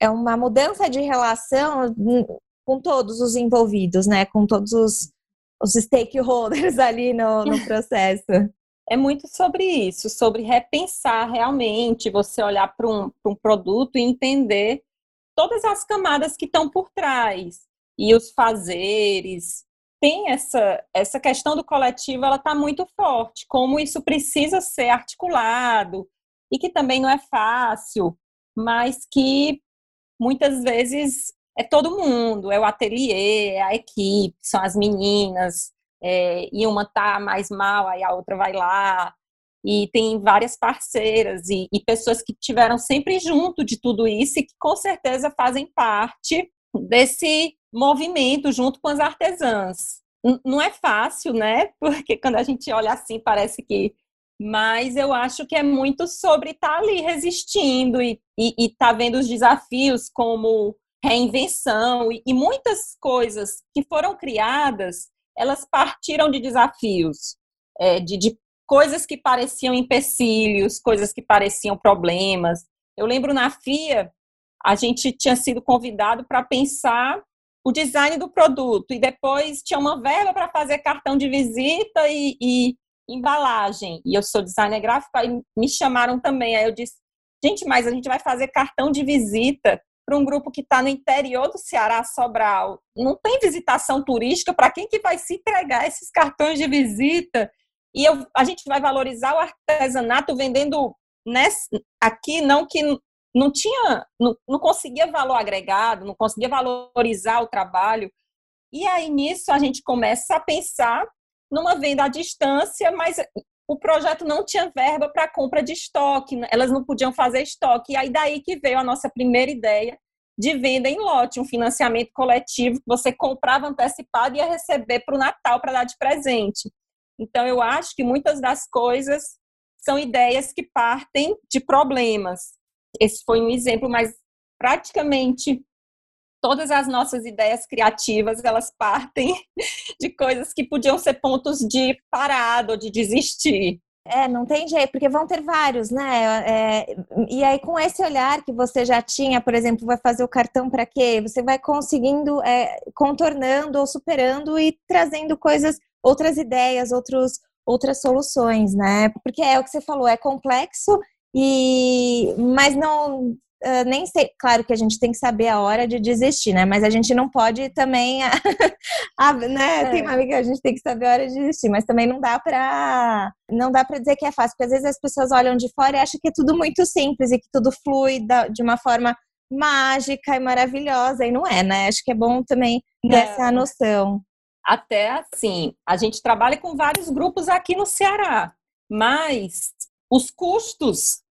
é uma mudança de relação com todos os envolvidos, né? Com todos os, os stakeholders ali no, no processo é muito sobre isso, sobre repensar realmente, você olhar para um, um produto e entender todas as camadas que estão por trás e os fazeres. Tem essa, essa questão do coletivo, ela está muito forte, como isso precisa ser articulado e que também não é fácil, mas que muitas vezes é todo mundo, é o ateliê, é a equipe, são as meninas, é, e uma tá mais mal, aí a outra vai lá. E tem várias parceiras e, e pessoas que tiveram sempre junto de tudo isso e que com certeza fazem parte desse movimento junto com as artesãs. Não é fácil, né? Porque quando a gente olha assim, parece que mas eu acho que é muito sobre estar tá ali resistindo e estar tá vendo os desafios como reinvenção e, e muitas coisas que foram criadas, elas partiram de desafios, é, de, de coisas que pareciam empecilhos, coisas que pareciam problemas. Eu lembro na FIA, a gente tinha sido convidado para pensar o design do produto e depois tinha uma verba para fazer cartão de visita e, e, embalagem. E eu sou designer gráfico, aí me chamaram também. Aí eu disse, gente, mas a gente vai fazer cartão de visita para um grupo que está no interior do Ceará, Sobral. Não tem visitação turística, para quem que vai se entregar esses cartões de visita? E eu, a gente vai valorizar o artesanato vendendo nesse, aqui, não que não tinha, não, não conseguia valor agregado, não conseguia valorizar o trabalho. E aí nisso a gente começa a pensar numa venda à distância, mas o projeto não tinha verba para compra de estoque, né? elas não podiam fazer estoque. E aí daí que veio a nossa primeira ideia de venda em lote, um financiamento coletivo que você comprava antecipado e ia receber para o Natal para dar de presente. Então eu acho que muitas das coisas são ideias que partem de problemas. Esse foi um exemplo, mas praticamente todas as nossas ideias criativas elas partem de coisas que podiam ser pontos de parada ou de desistir. É, não tem jeito, porque vão ter vários, né? É, e aí, com esse olhar que você já tinha, por exemplo, vai fazer o cartão para quê? Você vai conseguindo, é, contornando ou superando e trazendo coisas, outras ideias, outros, outras soluções, né? Porque é o que você falou, é complexo e mas não uh, nem sei, claro que a gente tem que saber a hora de desistir, né? Mas a gente não pode também, a, né? É. Tem uma amiga que a gente tem que saber a hora de desistir, mas também não dá para não dá para dizer que é fácil, porque às vezes as pessoas olham de fora e acham que é tudo muito simples e que tudo flui da, de uma forma mágica e maravilhosa e não é, né? Acho que é bom também ter essa noção. Até assim, a gente trabalha com vários grupos aqui no Ceará, mas os custos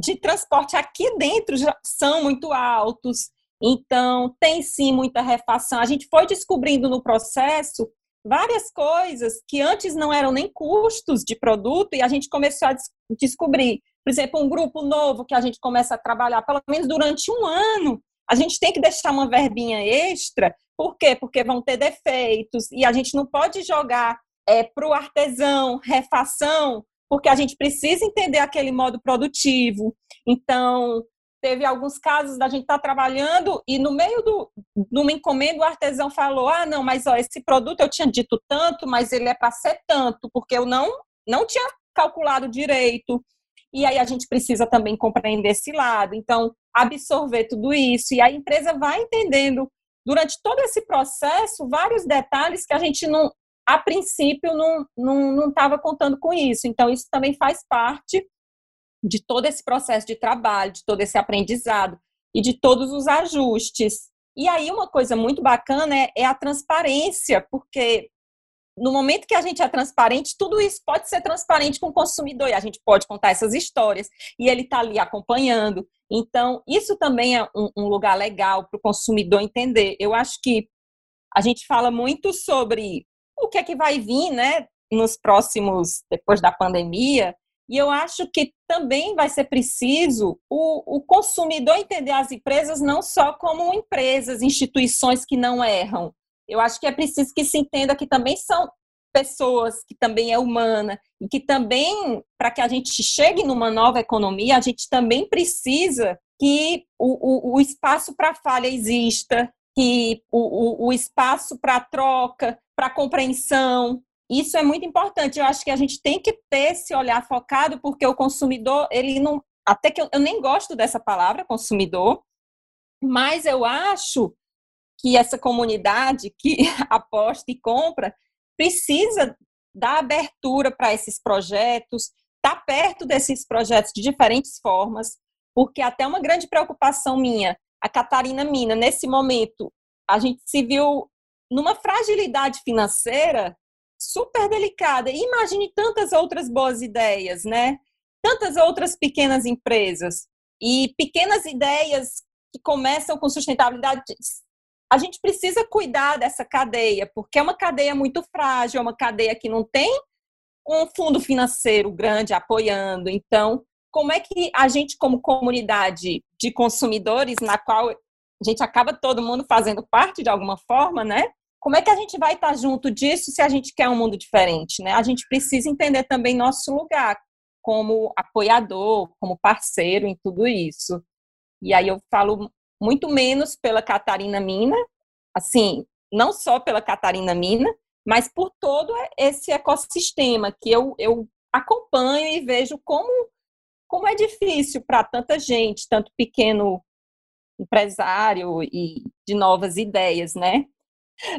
de transporte aqui dentro já são muito altos. Então, tem sim muita refação. A gente foi descobrindo no processo várias coisas que antes não eram nem custos de produto e a gente começou a des descobrir. Por exemplo, um grupo novo que a gente começa a trabalhar, pelo menos durante um ano, a gente tem que deixar uma verbinha extra. Por quê? Porque vão ter defeitos e a gente não pode jogar é, para o artesão refação porque a gente precisa entender aquele modo produtivo. Então, teve alguns casos da gente estar tá trabalhando e no meio do, de uma encomenda o artesão falou: ah, não, mas ó, esse produto eu tinha dito tanto, mas ele é para ser tanto, porque eu não, não tinha calculado direito. E aí a gente precisa também compreender esse lado. Então, absorver tudo isso. E a empresa vai entendendo durante todo esse processo vários detalhes que a gente não, a princípio não estava contando com isso. Então, isso também faz parte de todo esse processo de trabalho, de todo esse aprendizado e de todos os ajustes. E aí, uma coisa muito bacana é, é a transparência, porque no momento que a gente é transparente, tudo isso pode ser transparente com o consumidor e a gente pode contar essas histórias e ele está ali acompanhando. Então, isso também é um, um lugar legal para o consumidor entender. Eu acho que a gente fala muito sobre o que é que vai vir, né, nos próximos, depois da pandemia, e eu acho que também vai ser preciso o, o consumidor entender as empresas não só como empresas, instituições que não erram. Eu acho que é preciso que se entenda que também são pessoas, que também é humana, e que também, para que a gente chegue numa nova economia, a gente também precisa que o, o, o espaço para falha exista, que o, o, o espaço para troca, para compreensão, isso é muito importante. Eu acho que a gente tem que ter esse olhar focado, porque o consumidor, ele não. Até que eu, eu nem gosto dessa palavra, consumidor, mas eu acho que essa comunidade que aposta e compra precisa dar abertura para esses projetos, estar tá perto desses projetos de diferentes formas, porque até uma grande preocupação minha a Catarina Mina, nesse momento, a gente se viu numa fragilidade financeira super delicada. imagine tantas outras boas ideias, né? Tantas outras pequenas empresas e pequenas ideias que começam com sustentabilidade. A gente precisa cuidar dessa cadeia, porque é uma cadeia muito frágil, é uma cadeia que não tem um fundo financeiro grande apoiando. Então, como é que a gente, como comunidade de consumidores, na qual a gente acaba todo mundo fazendo parte de alguma forma, né? Como é que a gente vai estar junto disso se a gente quer um mundo diferente, né? A gente precisa entender também nosso lugar como apoiador, como parceiro em tudo isso. E aí eu falo muito menos pela Catarina Mina, assim, não só pela Catarina Mina, mas por todo esse ecossistema que eu, eu acompanho e vejo como, como é difícil para tanta gente, tanto pequeno empresário e de novas ideias, né?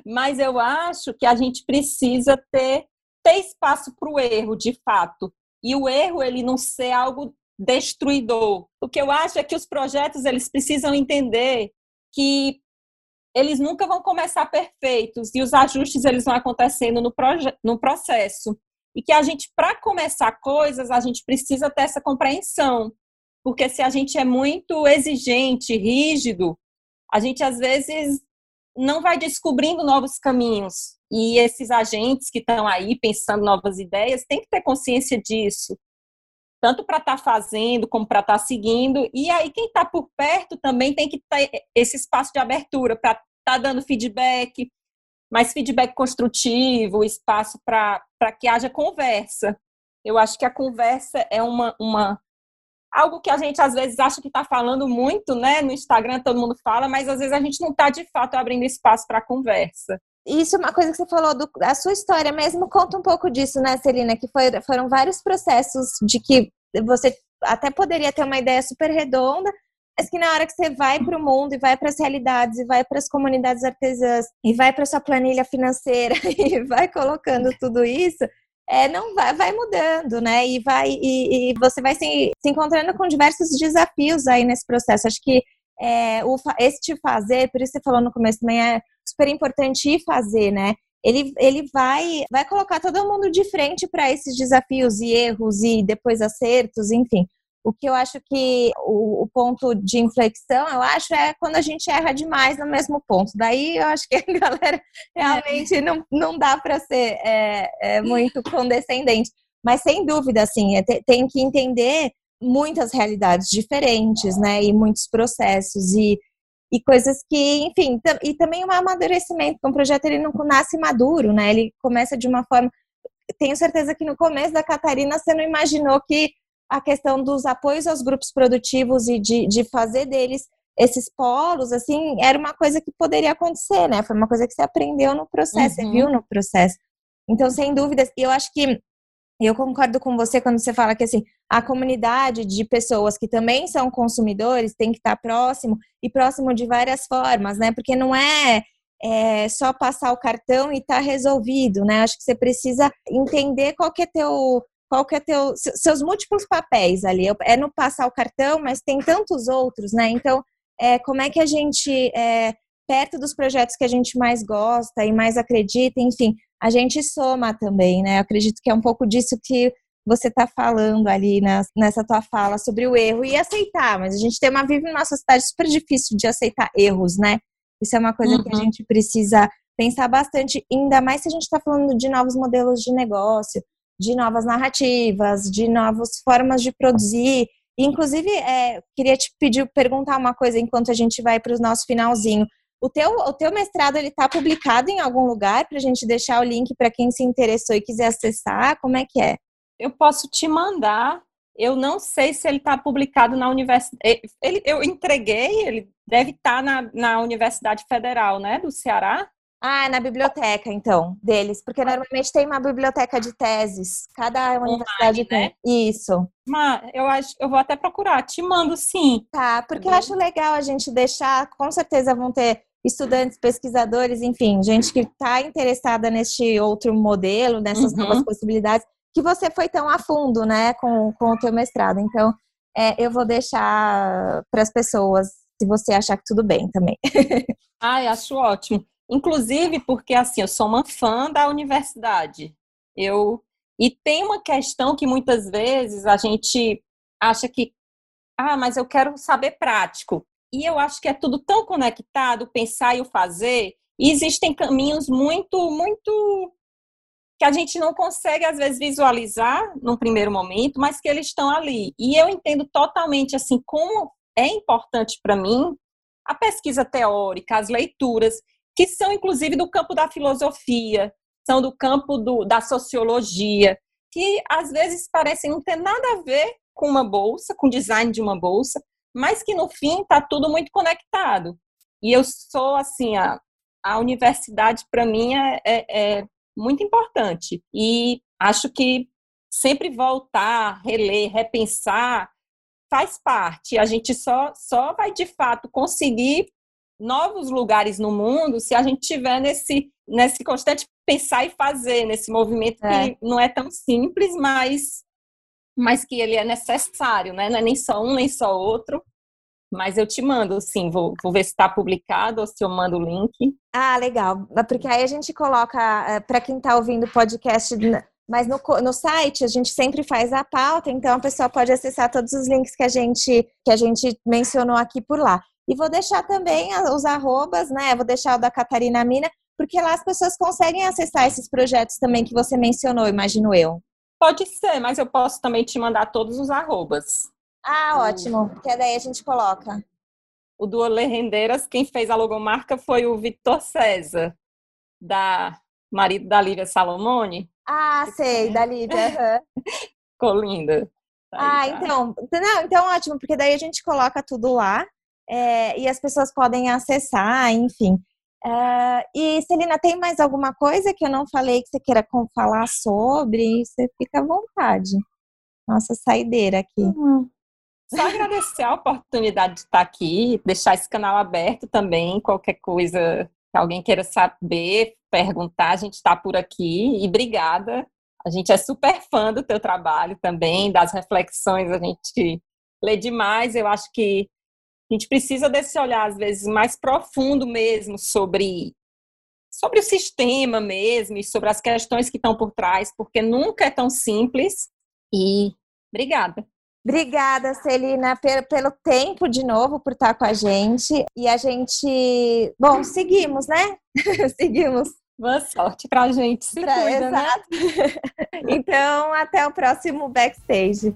Mas eu acho que a gente precisa ter, ter espaço para o erro, de fato. E o erro, ele não ser algo destruidor. O que eu acho é que os projetos, eles precisam entender que eles nunca vão começar perfeitos e os ajustes eles vão acontecendo no, no processo. E que a gente, para começar coisas, a gente precisa ter essa compreensão. Porque se a gente é muito exigente, rígido, a gente às vezes não vai descobrindo novos caminhos. E esses agentes que estão aí pensando novas ideias têm que ter consciência disso, tanto para estar tá fazendo como para estar tá seguindo. E aí quem está por perto também tem que ter esse espaço de abertura para estar tá dando feedback, mais feedback construtivo, espaço para que haja conversa. Eu acho que a conversa é uma, uma algo que a gente às vezes acha que está falando muito, né? No Instagram todo mundo fala, mas às vezes a gente não está de fato abrindo espaço para conversa. Isso é uma coisa que você falou do, da sua história mesmo, conta um pouco disso, né, Celina? Que foi, foram vários processos de que você até poderia ter uma ideia super redonda, mas que na hora que você vai para o mundo e vai para as realidades e vai para as comunidades artesãs e vai para sua planilha financeira e vai colocando tudo isso, é, não vai, vai mudando, né? E vai e, e você vai se, se, encontrando com diversos desafios aí nesse processo. Acho que é, o, este fazer, por isso você falou no começo também, é super importante ir fazer, né? Ele, ele vai, vai colocar todo mundo de frente para esses desafios e erros e depois acertos, enfim. O que eu acho que o, o, ponto de inflexão, eu acho, é quando a gente erra demais no mesmo ponto. Daí eu acho que a galera realmente não, não dá para ser é, é, muito condescendente. Mas sem dúvida, assim, é, tem que entender muitas realidades diferentes, né? E muitos processos e, e coisas que, enfim, e também um amadurecimento. Um projeto ele não nasce maduro, né? Ele começa de uma forma. Tenho certeza que no começo da Catarina você não imaginou que a questão dos apoios aos grupos produtivos e de, de fazer deles esses polos, assim, era uma coisa que poderia acontecer, né? Foi uma coisa que você aprendeu no processo, uhum. você viu no processo. Então, sem dúvidas, eu acho que eu concordo com você quando você fala que assim, a comunidade de pessoas que também são consumidores tem que estar próximo e próximo de várias formas, né? Porque não é, é só passar o cartão e tá resolvido, né? Acho que você precisa entender qual que é teu qual que é teu, seus múltiplos papéis ali. É no passar o cartão, mas tem tantos outros, né? Então, é, como é que a gente, é, perto dos projetos que a gente mais gosta e mais acredita, enfim, a gente soma também, né? Eu acredito que é um pouco disso que você está falando ali nessa tua fala sobre o erro e aceitar, mas a gente tem uma vive numa sociedade super difícil de aceitar erros, né? Isso é uma coisa uhum. que a uhum. gente precisa pensar bastante, ainda mais se a gente está falando de novos modelos de negócio, de novas narrativas, de novas formas de produzir. Inclusive, é, queria te pedir, perguntar uma coisa enquanto a gente vai para o nosso finalzinho. O teu, o teu mestrado ele está publicado em algum lugar para a gente deixar o link para quem se interessou e quiser acessar? Como é que é? Eu posso te mandar. Eu não sei se ele está publicado na universidade. Ele, eu entreguei, ele deve estar tá na, na Universidade Federal, né, do Ceará. Ah, na biblioteca, então, deles. Porque normalmente tem uma biblioteca de teses. Cada universidade tem. Né? Isso. Mas eu acho, eu vou até procurar, te mando sim. Tá, porque eu acho legal a gente deixar, com certeza vão ter estudantes, pesquisadores, enfim, gente que está interessada neste outro modelo, nessas uhum. novas possibilidades, que você foi tão a fundo, né, com, com o teu mestrado. Então, é, eu vou deixar para as pessoas, se você achar que tudo bem também. Ai, acho ótimo. Inclusive porque assim, eu sou uma fã da universidade. Eu e tem uma questão que muitas vezes a gente acha que ah, mas eu quero saber prático. E eu acho que é tudo tão conectado, pensar e o fazer. E existem caminhos muito, muito que a gente não consegue, às vezes, visualizar num primeiro momento, mas que eles estão ali. E eu entendo totalmente, assim, como é importante para mim a pesquisa teórica, as leituras, que são, inclusive, do campo da filosofia, são do campo do, da sociologia, que às vezes parecem não ter nada a ver com uma bolsa, com o design de uma bolsa, mas que no fim está tudo muito conectado. E eu sou, assim, a, a universidade para mim é, é, é muito importante. E acho que sempre voltar, reler, repensar faz parte. A gente só, só vai de fato conseguir novos lugares no mundo se a gente tiver nesse, nesse constante pensar e fazer, nesse movimento é. que não é tão simples, mas, mas que ele é necessário, né? Não é nem só um, nem só outro. Mas eu te mando, sim, vou, vou ver se está publicado ou se eu mando o link. Ah, legal. Porque aí a gente coloca, eh, para quem está ouvindo o podcast, mas no, no site a gente sempre faz a pauta, então a pessoa pode acessar todos os links que a gente, que a gente mencionou aqui por lá. E vou deixar também os arrobas, né? Vou deixar o da Catarina Mina, porque lá as pessoas conseguem acessar esses projetos também que você mencionou, imagino eu. Pode ser, mas eu posso também te mandar todos os arrobas. Ah, ótimo, porque daí a gente coloca. O do Olê Rendeiras, quem fez a logomarca foi o Vitor César, da marido da Lívia Salomone. Ah, sei, da Lívia. Ficou linda. ah, então, não, então ótimo, porque daí a gente coloca tudo lá é, e as pessoas podem acessar, enfim. Uh, e Celina, tem mais alguma coisa que eu não falei que você queira falar sobre? Você fica à vontade. Nossa saideira aqui. Uhum. Só agradecer a oportunidade de estar aqui, deixar esse canal aberto também, qualquer coisa que alguém queira saber, perguntar, a gente está por aqui. E obrigada. A gente é super fã do teu trabalho também, das reflexões, a gente lê demais. Eu acho que a gente precisa desse olhar, às vezes, mais profundo mesmo sobre, sobre o sistema mesmo e sobre as questões que estão por trás, porque nunca é tão simples. E obrigada. Obrigada, Celina, pelo, tempo de novo, por estar com a gente. E a gente. Bom, seguimos, né? seguimos. Boa sorte pra gente. Se pra, cuida, né? exato. Né? então, até o próximo backstage.